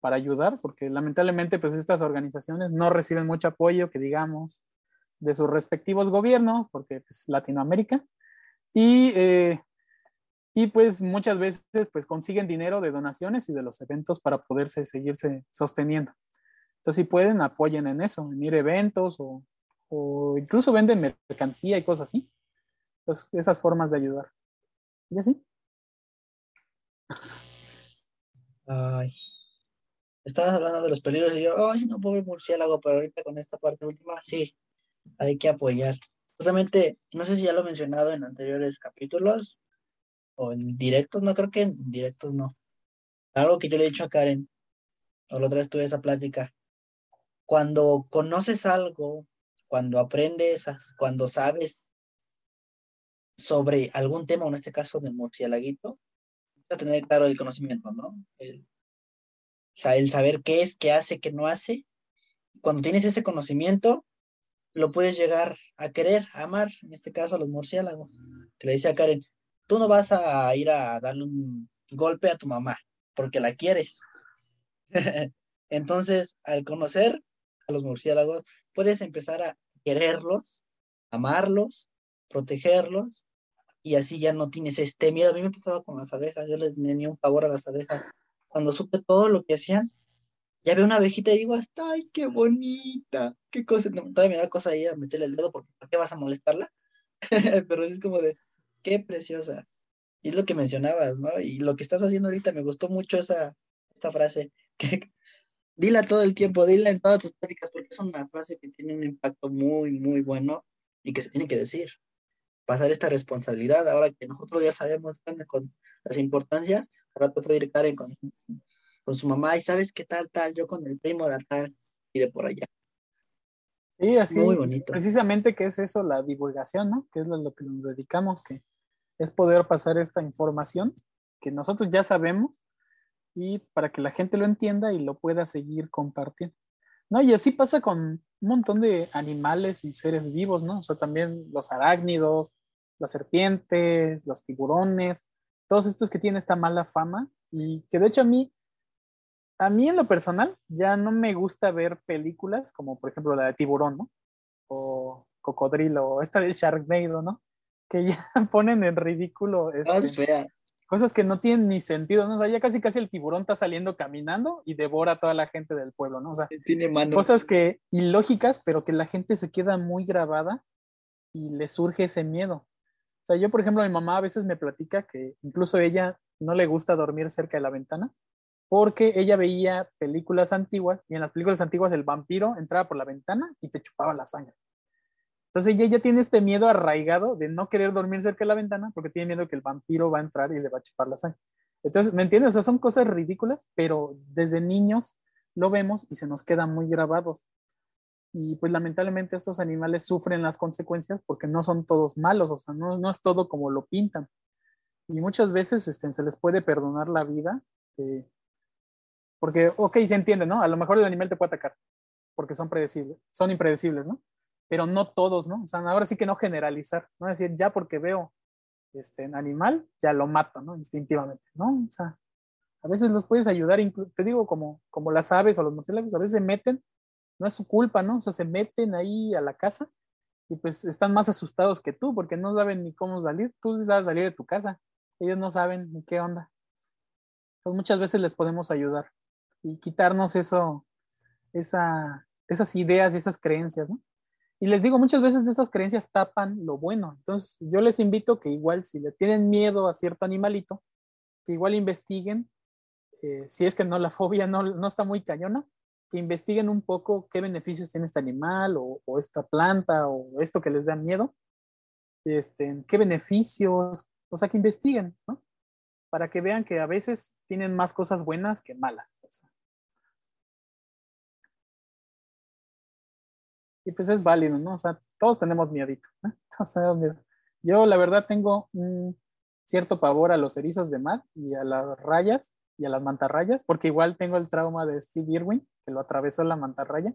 para ayudar, porque lamentablemente pues estas organizaciones no reciben mucho apoyo, que digamos, de sus respectivos gobiernos, porque es pues, Latinoamérica, y eh, y pues muchas veces pues consiguen dinero de donaciones y de los eventos para poderse seguirse sosteniendo. Entonces si pueden, apoyen en eso, en ir a eventos o, o incluso venden mercancía y cosas así. Esas formas de ayudar. ¿Y así? Ay. Estabas hablando de los peligros y yo, ay, no, pobre murciélago, pero ahorita con esta parte última, sí, hay que apoyar. Justamente, no sé si ya lo he mencionado en anteriores capítulos, o en directos, no creo que en directos no. Algo que yo le he dicho a Karen, o la otra vez tuve esa plática. Cuando conoces algo, cuando aprendes, cuando sabes sobre algún tema, en este caso de murciélaguito, a tener claro el conocimiento, ¿no? El, o sea, el saber qué es, qué hace, qué no hace. Cuando tienes ese conocimiento, lo puedes llegar a querer, a amar, en este caso a los murciélagos. Que le decía a Karen, tú no vas a ir a darle un golpe a tu mamá porque la quieres. *laughs* Entonces, al conocer a los murciélagos, puedes empezar a quererlos, amarlos, protegerlos, y así ya no tienes este miedo. A mí me pasaba con las abejas, yo les tenía un favor a las abejas. Cuando supe todo lo que hacían, ya veo una abejita y digo, hasta, ay, qué bonita, qué cosa. todavía me da cosa ahí a meterle el dedo porque ¿para qué vas a molestarla? *laughs* Pero es como de, qué preciosa. Y es lo que mencionabas, ¿no? Y lo que estás haciendo ahorita, me gustó mucho esa, esa frase, dila todo el tiempo, dila en todas tus prácticas, porque es una frase que tiene un impacto muy, muy bueno y que se tiene que decir. Pasar esta responsabilidad, ahora que nosotros ya sabemos con las importancias, ahora te puede ir Karen con, con su mamá y sabes qué tal, tal, yo con el primo de tal y de por allá. Sí, así. Muy bonito. Precisamente que es eso, la divulgación, ¿no? Que es lo que nos dedicamos, que es poder pasar esta información que nosotros ya sabemos y para que la gente lo entienda y lo pueda seguir compartiendo. ¿No? Y así pasa con un montón de animales y seres vivos, ¿no? O sea, también los arácnidos, las serpientes, los tiburones, todos estos que tienen esta mala fama y que de hecho a mí, a mí en lo personal ya no me gusta ver películas como por ejemplo la de tiburón, ¿no? O cocodrilo, o esta de Sharknado, ¿no? que ya *laughs* ponen en ridículo. Este, cosas que no tienen ni sentido, ¿no? O sea, ya casi casi el tiburón está saliendo caminando y devora a toda la gente del pueblo, ¿no? O sea, tiene cosas que ilógicas, pero que la gente se queda muy grabada y le surge ese miedo. O sea, yo, por ejemplo, mi mamá a veces me platica que incluso ella no le gusta dormir cerca de la ventana porque ella veía películas antiguas y en las películas antiguas el vampiro entraba por la ventana y te chupaba la sangre. Entonces ella ya tiene este miedo arraigado de no querer dormir cerca de la ventana porque tiene miedo que el vampiro va a entrar y le va a chupar la sangre. Entonces, ¿me entiendes? O sea, son cosas ridículas, pero desde niños lo vemos y se nos quedan muy grabados. Y pues lamentablemente estos animales sufren las consecuencias porque no son todos malos, o sea, no, no es todo como lo pintan. Y muchas veces este, se les puede perdonar la vida, eh, porque, ok, se entiende, ¿no? A lo mejor el animal te puede atacar, porque son predecibles, son impredecibles, ¿no? Pero no todos, ¿no? O sea, ahora sí que no generalizar, ¿no? Decir, ya porque veo este animal, ya lo mato, ¿no? Instintivamente, ¿no? O sea, a veces los puedes ayudar, te digo, como, como las aves o los murciélagos, a veces se meten, no es su culpa, ¿no? O sea, se meten ahí a la casa y pues están más asustados que tú porque no saben ni cómo salir. Tú sabes salir de tu casa, ellos no saben ni qué onda. Entonces muchas veces les podemos ayudar y quitarnos eso, esa, esas ideas y esas creencias, ¿no? Y les digo, muchas veces estas creencias tapan lo bueno. Entonces, yo les invito que igual si le tienen miedo a cierto animalito, que igual investiguen, eh, si es que no la fobia no, no, está muy cañona, que investiguen un poco qué beneficios tiene este animal o, esta planta o esto que les da miedo, este, qué beneficios, o sea, que investiguen, ¿no? Para que vean que a veces tienen más cosas buenas que malas. Y pues es válido, ¿no? O sea, todos tenemos miedito, ¿no? *laughs* Todos tenemos miedo. Yo la verdad tengo un cierto pavor a los erizos de mar y a las rayas y a las mantarrayas, porque igual tengo el trauma de Steve Irwin, que lo atravesó la mantarraya.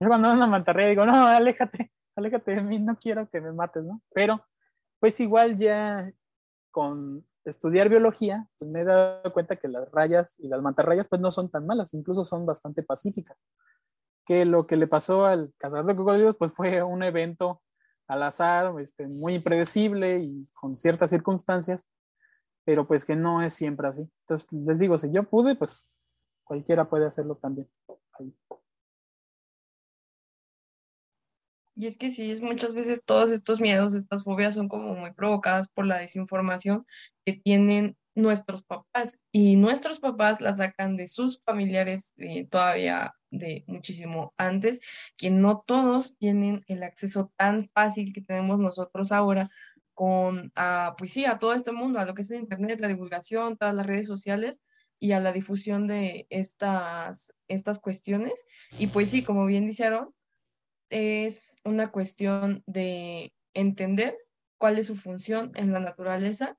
Y cuando una mantarraya digo, no, aléjate, aléjate de mí, no quiero que me mates, ¿no? Pero pues igual ya con estudiar biología, pues me he dado cuenta que las rayas y las mantarrayas pues no son tan malas, incluso son bastante pacíficas que lo que le pasó al cazador de cocodrilos pues fue un evento al azar, este, muy impredecible y con ciertas circunstancias, pero pues que no es siempre así. Entonces les digo, si yo pude, pues cualquiera puede hacerlo también. Y es que sí, muchas veces todos estos miedos, estas fobias son como muy provocadas por la desinformación que tienen nuestros papás y nuestros papás la sacan de sus familiares eh, todavía de muchísimo antes, que no todos tienen el acceso tan fácil que tenemos nosotros ahora con, a, pues sí, a todo este mundo, a lo que es el Internet, la divulgación, todas las redes sociales y a la difusión de estas, estas cuestiones. Y pues sí, como bien dijeron, es una cuestión de entender cuál es su función en la naturaleza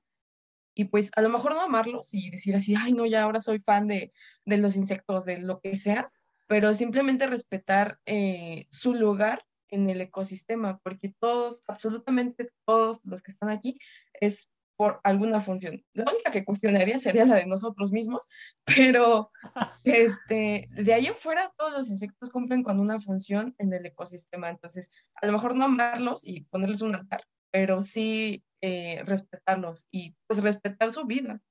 y pues a lo mejor no amarlos y decir así, ay, no, ya ahora soy fan de, de los insectos, de lo que sea, pero simplemente respetar eh, su lugar en el ecosistema, porque todos, absolutamente todos los que están aquí, es por alguna función. La única que cuestionaría sería la de nosotros mismos, *laughs* pero *laughs* este, de ahí afuera todos los insectos cumplen con una función en el ecosistema. Entonces, a lo mejor no amarlos y ponerles un altar, pero sí eh, respetarlos y pues respetar su vida.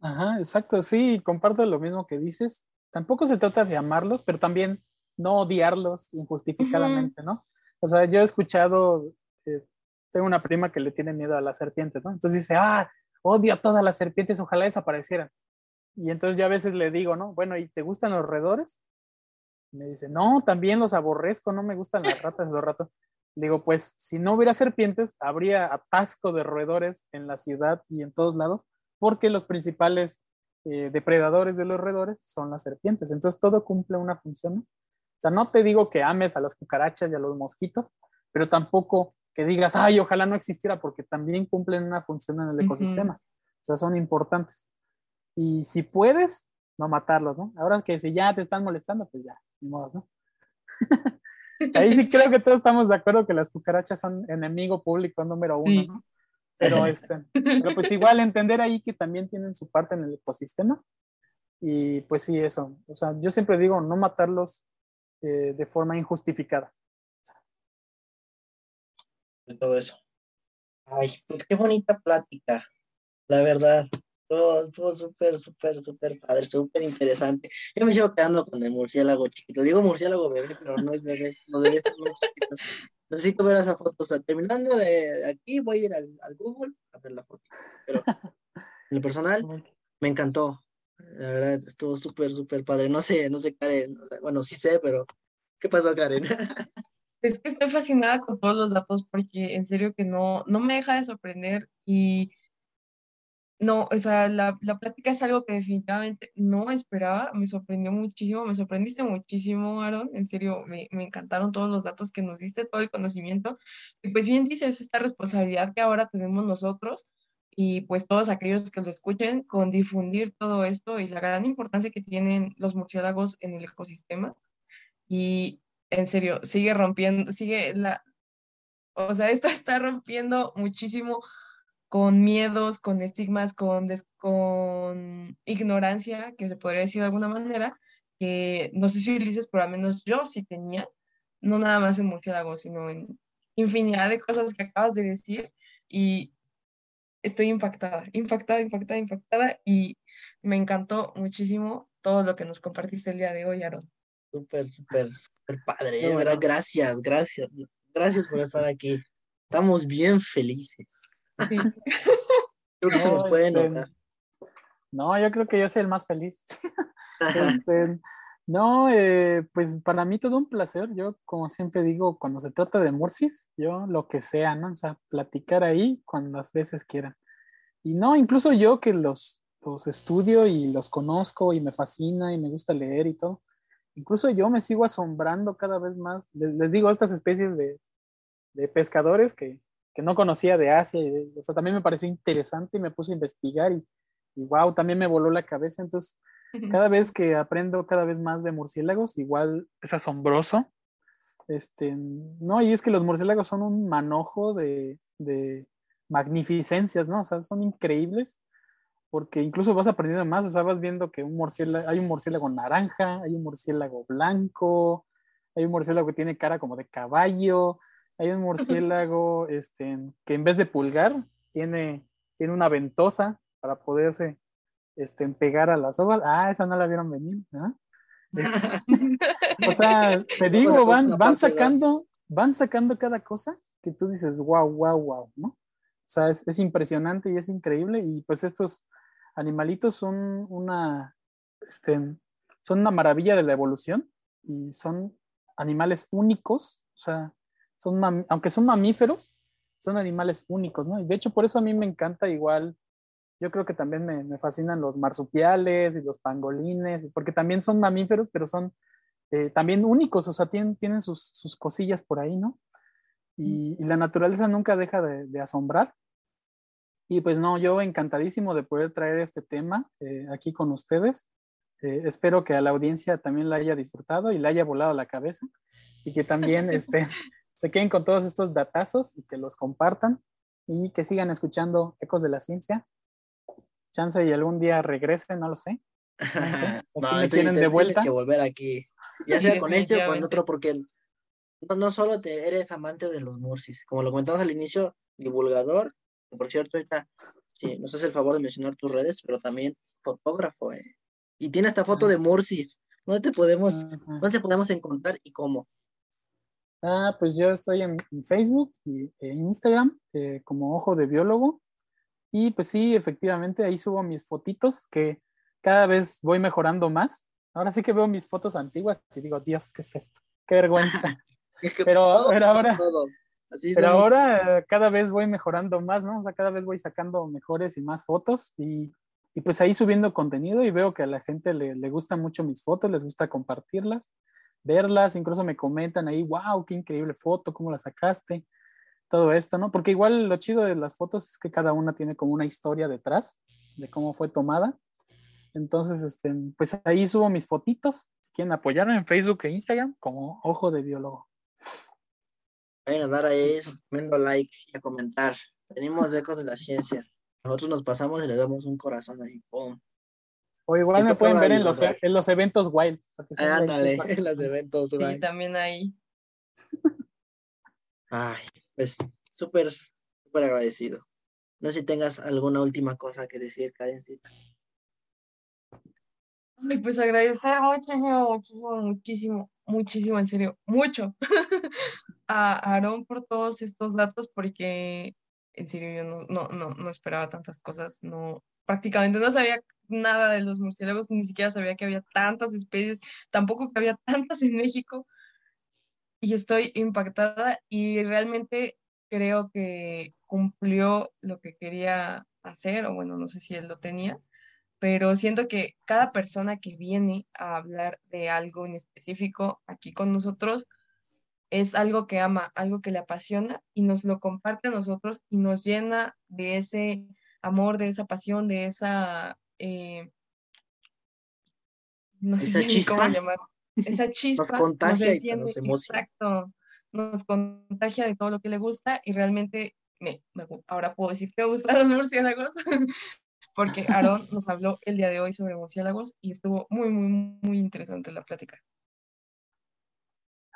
Ajá, exacto, sí, comparto lo mismo que dices tampoco se trata de amarlos, pero también no odiarlos injustificadamente, ¿no? O sea, yo he escuchado eh, tengo una prima que le tiene miedo a las serpientes, ¿no? Entonces dice, ah, odio a todas las serpientes, ojalá desaparecieran. Y entonces ya a veces le digo, ¿no? Bueno, ¿y te gustan los roedores? me dice, no, también los aborrezco, no me gustan las ratas, los ratos. Digo, pues si no hubiera serpientes, habría atasco de roedores en la ciudad y en todos lados, porque los principales eh, depredadores de los roedores son las serpientes. Entonces todo cumple una función. O sea, no te digo que ames a las cucarachas y a los mosquitos, pero tampoco que digas, ay, ojalá no existiera, porque también cumplen una función en el ecosistema. O sea, son importantes. Y si puedes, no matarlos, ¿no? Ahora que si ya te están molestando, pues ya, ni modo, ¿no? *laughs* Ahí sí *laughs* creo que todos estamos de acuerdo que las cucarachas son enemigo público número uno, ¿no? Pero, *laughs* este, pero pues igual entender ahí que también tienen su parte en el ecosistema. Y pues sí, eso. O sea, yo siempre digo no matarlos eh, de forma injustificada. Todo eso. Ay, pues qué bonita plática, la verdad. Todo estuvo súper, súper, súper padre, súper interesante. Yo me sigo quedando con el murciélago chiquito. Digo murciélago bebé, pero no es bebé, no debe estar muy chiquito. Necesito ver esa foto. O sea, terminando de aquí, voy a ir al, al Google a ver la foto. Pero en lo personal, me encantó. La verdad, estuvo súper, súper padre. No sé, no sé, Karen. O sea, bueno, sí sé, pero ¿qué pasó, Karen? *laughs* Es que estoy fascinada con todos los datos porque en serio que no, no me deja de sorprender y no, o sea, la, la plática es algo que definitivamente no esperaba, me sorprendió muchísimo, me sorprendiste muchísimo, Aaron, en serio, me, me encantaron todos los datos que nos diste, todo el conocimiento, y pues bien dices, esta responsabilidad que ahora tenemos nosotros y pues todos aquellos que lo escuchen con difundir todo esto y la gran importancia que tienen los murciélagos en el ecosistema. Y en serio, sigue rompiendo, sigue la, o sea, *laughs* esto está rompiendo muchísimo con miedos, con estigmas, con, con ignorancia, que se podría decir de alguna manera, que no sé si dices, pero al menos yo sí tenía, no nada más en murciélago, sino en infinidad de cosas que acabas de decir y estoy impactada, impactada, impactada, impactada y me encantó muchísimo todo lo que nos compartiste el día de hoy, Aaron. Súper, súper, súper padre, verdad, gracias, gracias, gracias por estar aquí. Estamos bien felices. *laughs* creo que se nos puede este, notar. No, yo creo que yo soy el más feliz. *laughs* Este, no, eh, pues para mí todo un placer. Yo, como siempre digo, cuando se trata de Murcis, yo lo que sea, ¿no? O sea, platicar ahí cuantas veces quieran. Y no, incluso yo que los, los estudio y los conozco y me fascina y me gusta leer y todo, incluso yo me sigo asombrando cada vez más. Les, digo, estas especies de, de pescadores que, que no conocía de Asia. Y, o sea, también me pareció interesante y me puse a investigar y, y wow, también me voló la cabeza. Entonces, cada vez que aprendo cada vez más de murciélagos, igual es asombroso. Este, no, y es que los murciélagos son un manojo de, de magnificencias, ¿no? O sea, son increíbles porque incluso vas aprendiendo más, o sea, vas viendo que un murciélago, hay un murciélago naranja, hay un murciélago blanco, hay un murciélago que tiene cara como de caballo, hay un murciélago este, que en vez de pulgar tiene, tiene una ventosa para poderse este, pegar a las hojas. Ah, esa no la vieron venir. Este, *laughs* o sea, te digo, van, van sacando, van sacando cada cosa que tú dices, wow, wow, wow, ¿no? O sea, es, es impresionante y es increíble. Y pues estos animalitos son una, este, son una maravilla de la evolución y son animales únicos. O sea, son aunque son mamíferos, son animales únicos, ¿no? Y de hecho, por eso a mí me encanta igual, yo creo que también me, fascinan los marsupiales y los pangolines, porque también son mamíferos, pero son eh, también únicos, o sea, tienen, tienen sus, cosillas por ahí, ¿no? Y, la naturaleza nunca deja de, asombrar. Y pues no, yo encantadísimo de poder traer este tema eh, aquí con ustedes. Eh, espero que a la audiencia también la haya disfrutado y le haya volado la cabeza y que también *laughs* este, se queden con todos estos datazos y que los compartan y que sigan escuchando Ecos de la Ciencia. Chance y algún día regresen, no lo sé. *laughs* No, sé. tienen de vuelta. que volver aquí, ya *laughs* sea con este o con otro, porque no, solo te eres amante de los Mursis, como lo comentamos al inicio, divulgador, por cierto, ahorita sí, nos hace el favor de mencionar tus redes, pero también fotógrafo, eh. Y tiene esta foto de Mursis. ¿Dónde te podemos, ¿dónde te podemos encontrar y cómo? Ah, pues yo estoy en, Facebook y en Instagram eh, como Ojo de Biólogo. Y pues sí, efectivamente, ahí subo mis fotitos que cada vez voy mejorando más. Ahora sí que veo mis fotos antiguas y digo, Dios, ¿qué es esto? Qué vergüenza. *laughs* pero, ahora, pero ahora cada vez voy mejorando más, ¿no? O sea, cada vez voy sacando mejores y más fotos y, y pues ahí subiendo contenido y veo que a la gente le, le gustan mucho mis fotos, les gusta compartirlas verlas, incluso me comentan ahí, wow, qué increíble foto, cómo la sacaste, todo esto, ¿no? Porque igual lo chido de las fotos es que cada una tiene como una historia detrás de cómo fue tomada. Entonces, este, pues ahí subo mis fotitos, si quieren apoyarme en Facebook e Instagram como Ojo de Biólogo. Vayan a dar ahí su tremendo like y a comentar. Venimos de Ecos de la Ciencia. Nosotros nos pasamos y le damos un corazón ahí. ¡pum! O igual me pueden ver en los, e, en los, eventos wild. Ándale, en los eventos wild. Sí, también ahí. Ay, pues súper, súper agradecido. No sé si tengas alguna última cosa que decir, Karencita. Ay, pues agradecer muchísimo, muchísimo, muchísimo, muchísimo, en serio, mucho *laughs* a Aaron por todos estos datos, porque en serio yo no, no, no, no esperaba tantas cosas, no, prácticamente no sabía nada de los murciélagos, ni siquiera sabía que había tantas especies, tampoco que había *laughs* tantas en México. Y estoy impactada y realmente creo que cumplió lo que quería hacer, o bueno, no sé si él lo tenía, pero siento que cada persona que viene a hablar de algo en específico aquí con nosotros es algo que ama, algo que le apasiona y nos lo comparte a nosotros y nos llena de ese amor, de esa pasión, de esa, eh, no sé *laughs* cómo llamar, esa *laughs* chispa. nos contagia y nos emociona. Exacto, nos contagia de todo lo que le gusta y realmente, me, ahora puedo decir que gustan los murciélagos, *laughs* porque Aaron nos habló el día de hoy sobre murciélagos y estuvo muy, muy, muy interesante la plática.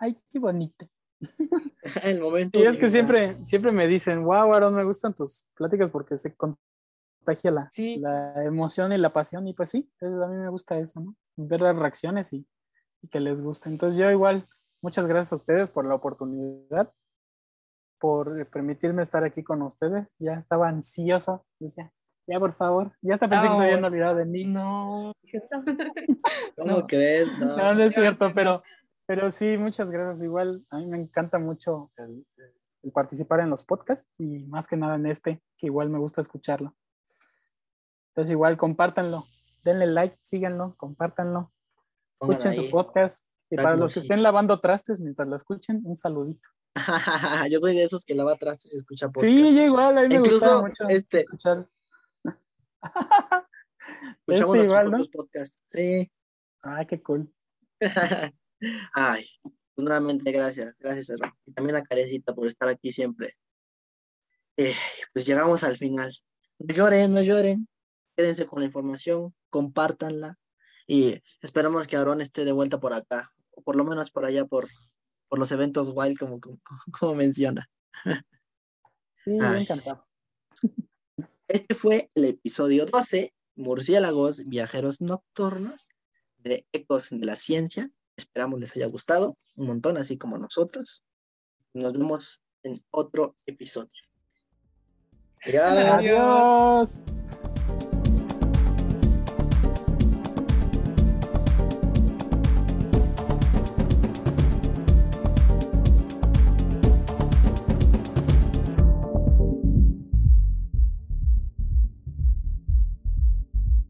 Ay, qué bonito. *laughs* el momento. Y es que siempre, siempre me dicen, wow, Aaron, me gustan tus pláticas porque se, contagia la, la emoción y la pasión. Y pues sí, a mí me gusta eso, ¿no? Ver las reacciones y, que les guste. Entonces yo igual, muchas gracias a ustedes por la oportunidad, por permitirme estar aquí con ustedes. Ya estaba ansiosa, decía, ya por favor, ya hasta pensé que se habían olvidado de mí. No. *laughs* ¿Cómo crees? No, no, no es cierto, pero, pero sí, muchas gracias. Igual a mí me encanta mucho el, el participar en los podcasts y más que nada en este, que igual me gusta escucharlo. Entonces igual compártanlo, denle like, síganlo, compártanlo, escuchen su podcast. Y para los que estén lavando trastes mientras lo escuchen, un saludito. *laughs* yo soy de esos que lava trastes y escucha podcast. Sí, igual, a mí me gusta mucho este... escuchar. Escuchamos este igual, ¿no? podcasts. Sí. Ay, qué cool. *laughs* Ay, pues nuevamente gracias, gracias, hermano. Y también a Carecita por estar aquí siempre. Eh, pues llegamos al final. No lloren, no lloren quédense con la información, compártanla y esperamos que Aaron esté de vuelta por acá, o por lo menos por allá por, por los eventos wild como, como, *laughs* menciona. Sí, me encantado. Este fue el episodio 12, Murciélagos Viajeros Nocturnos de Ecos de la Ciencia. Esperamos les haya gustado un montón, así como nosotros. Nos vemos en otro episodio. *laughs* Adiós.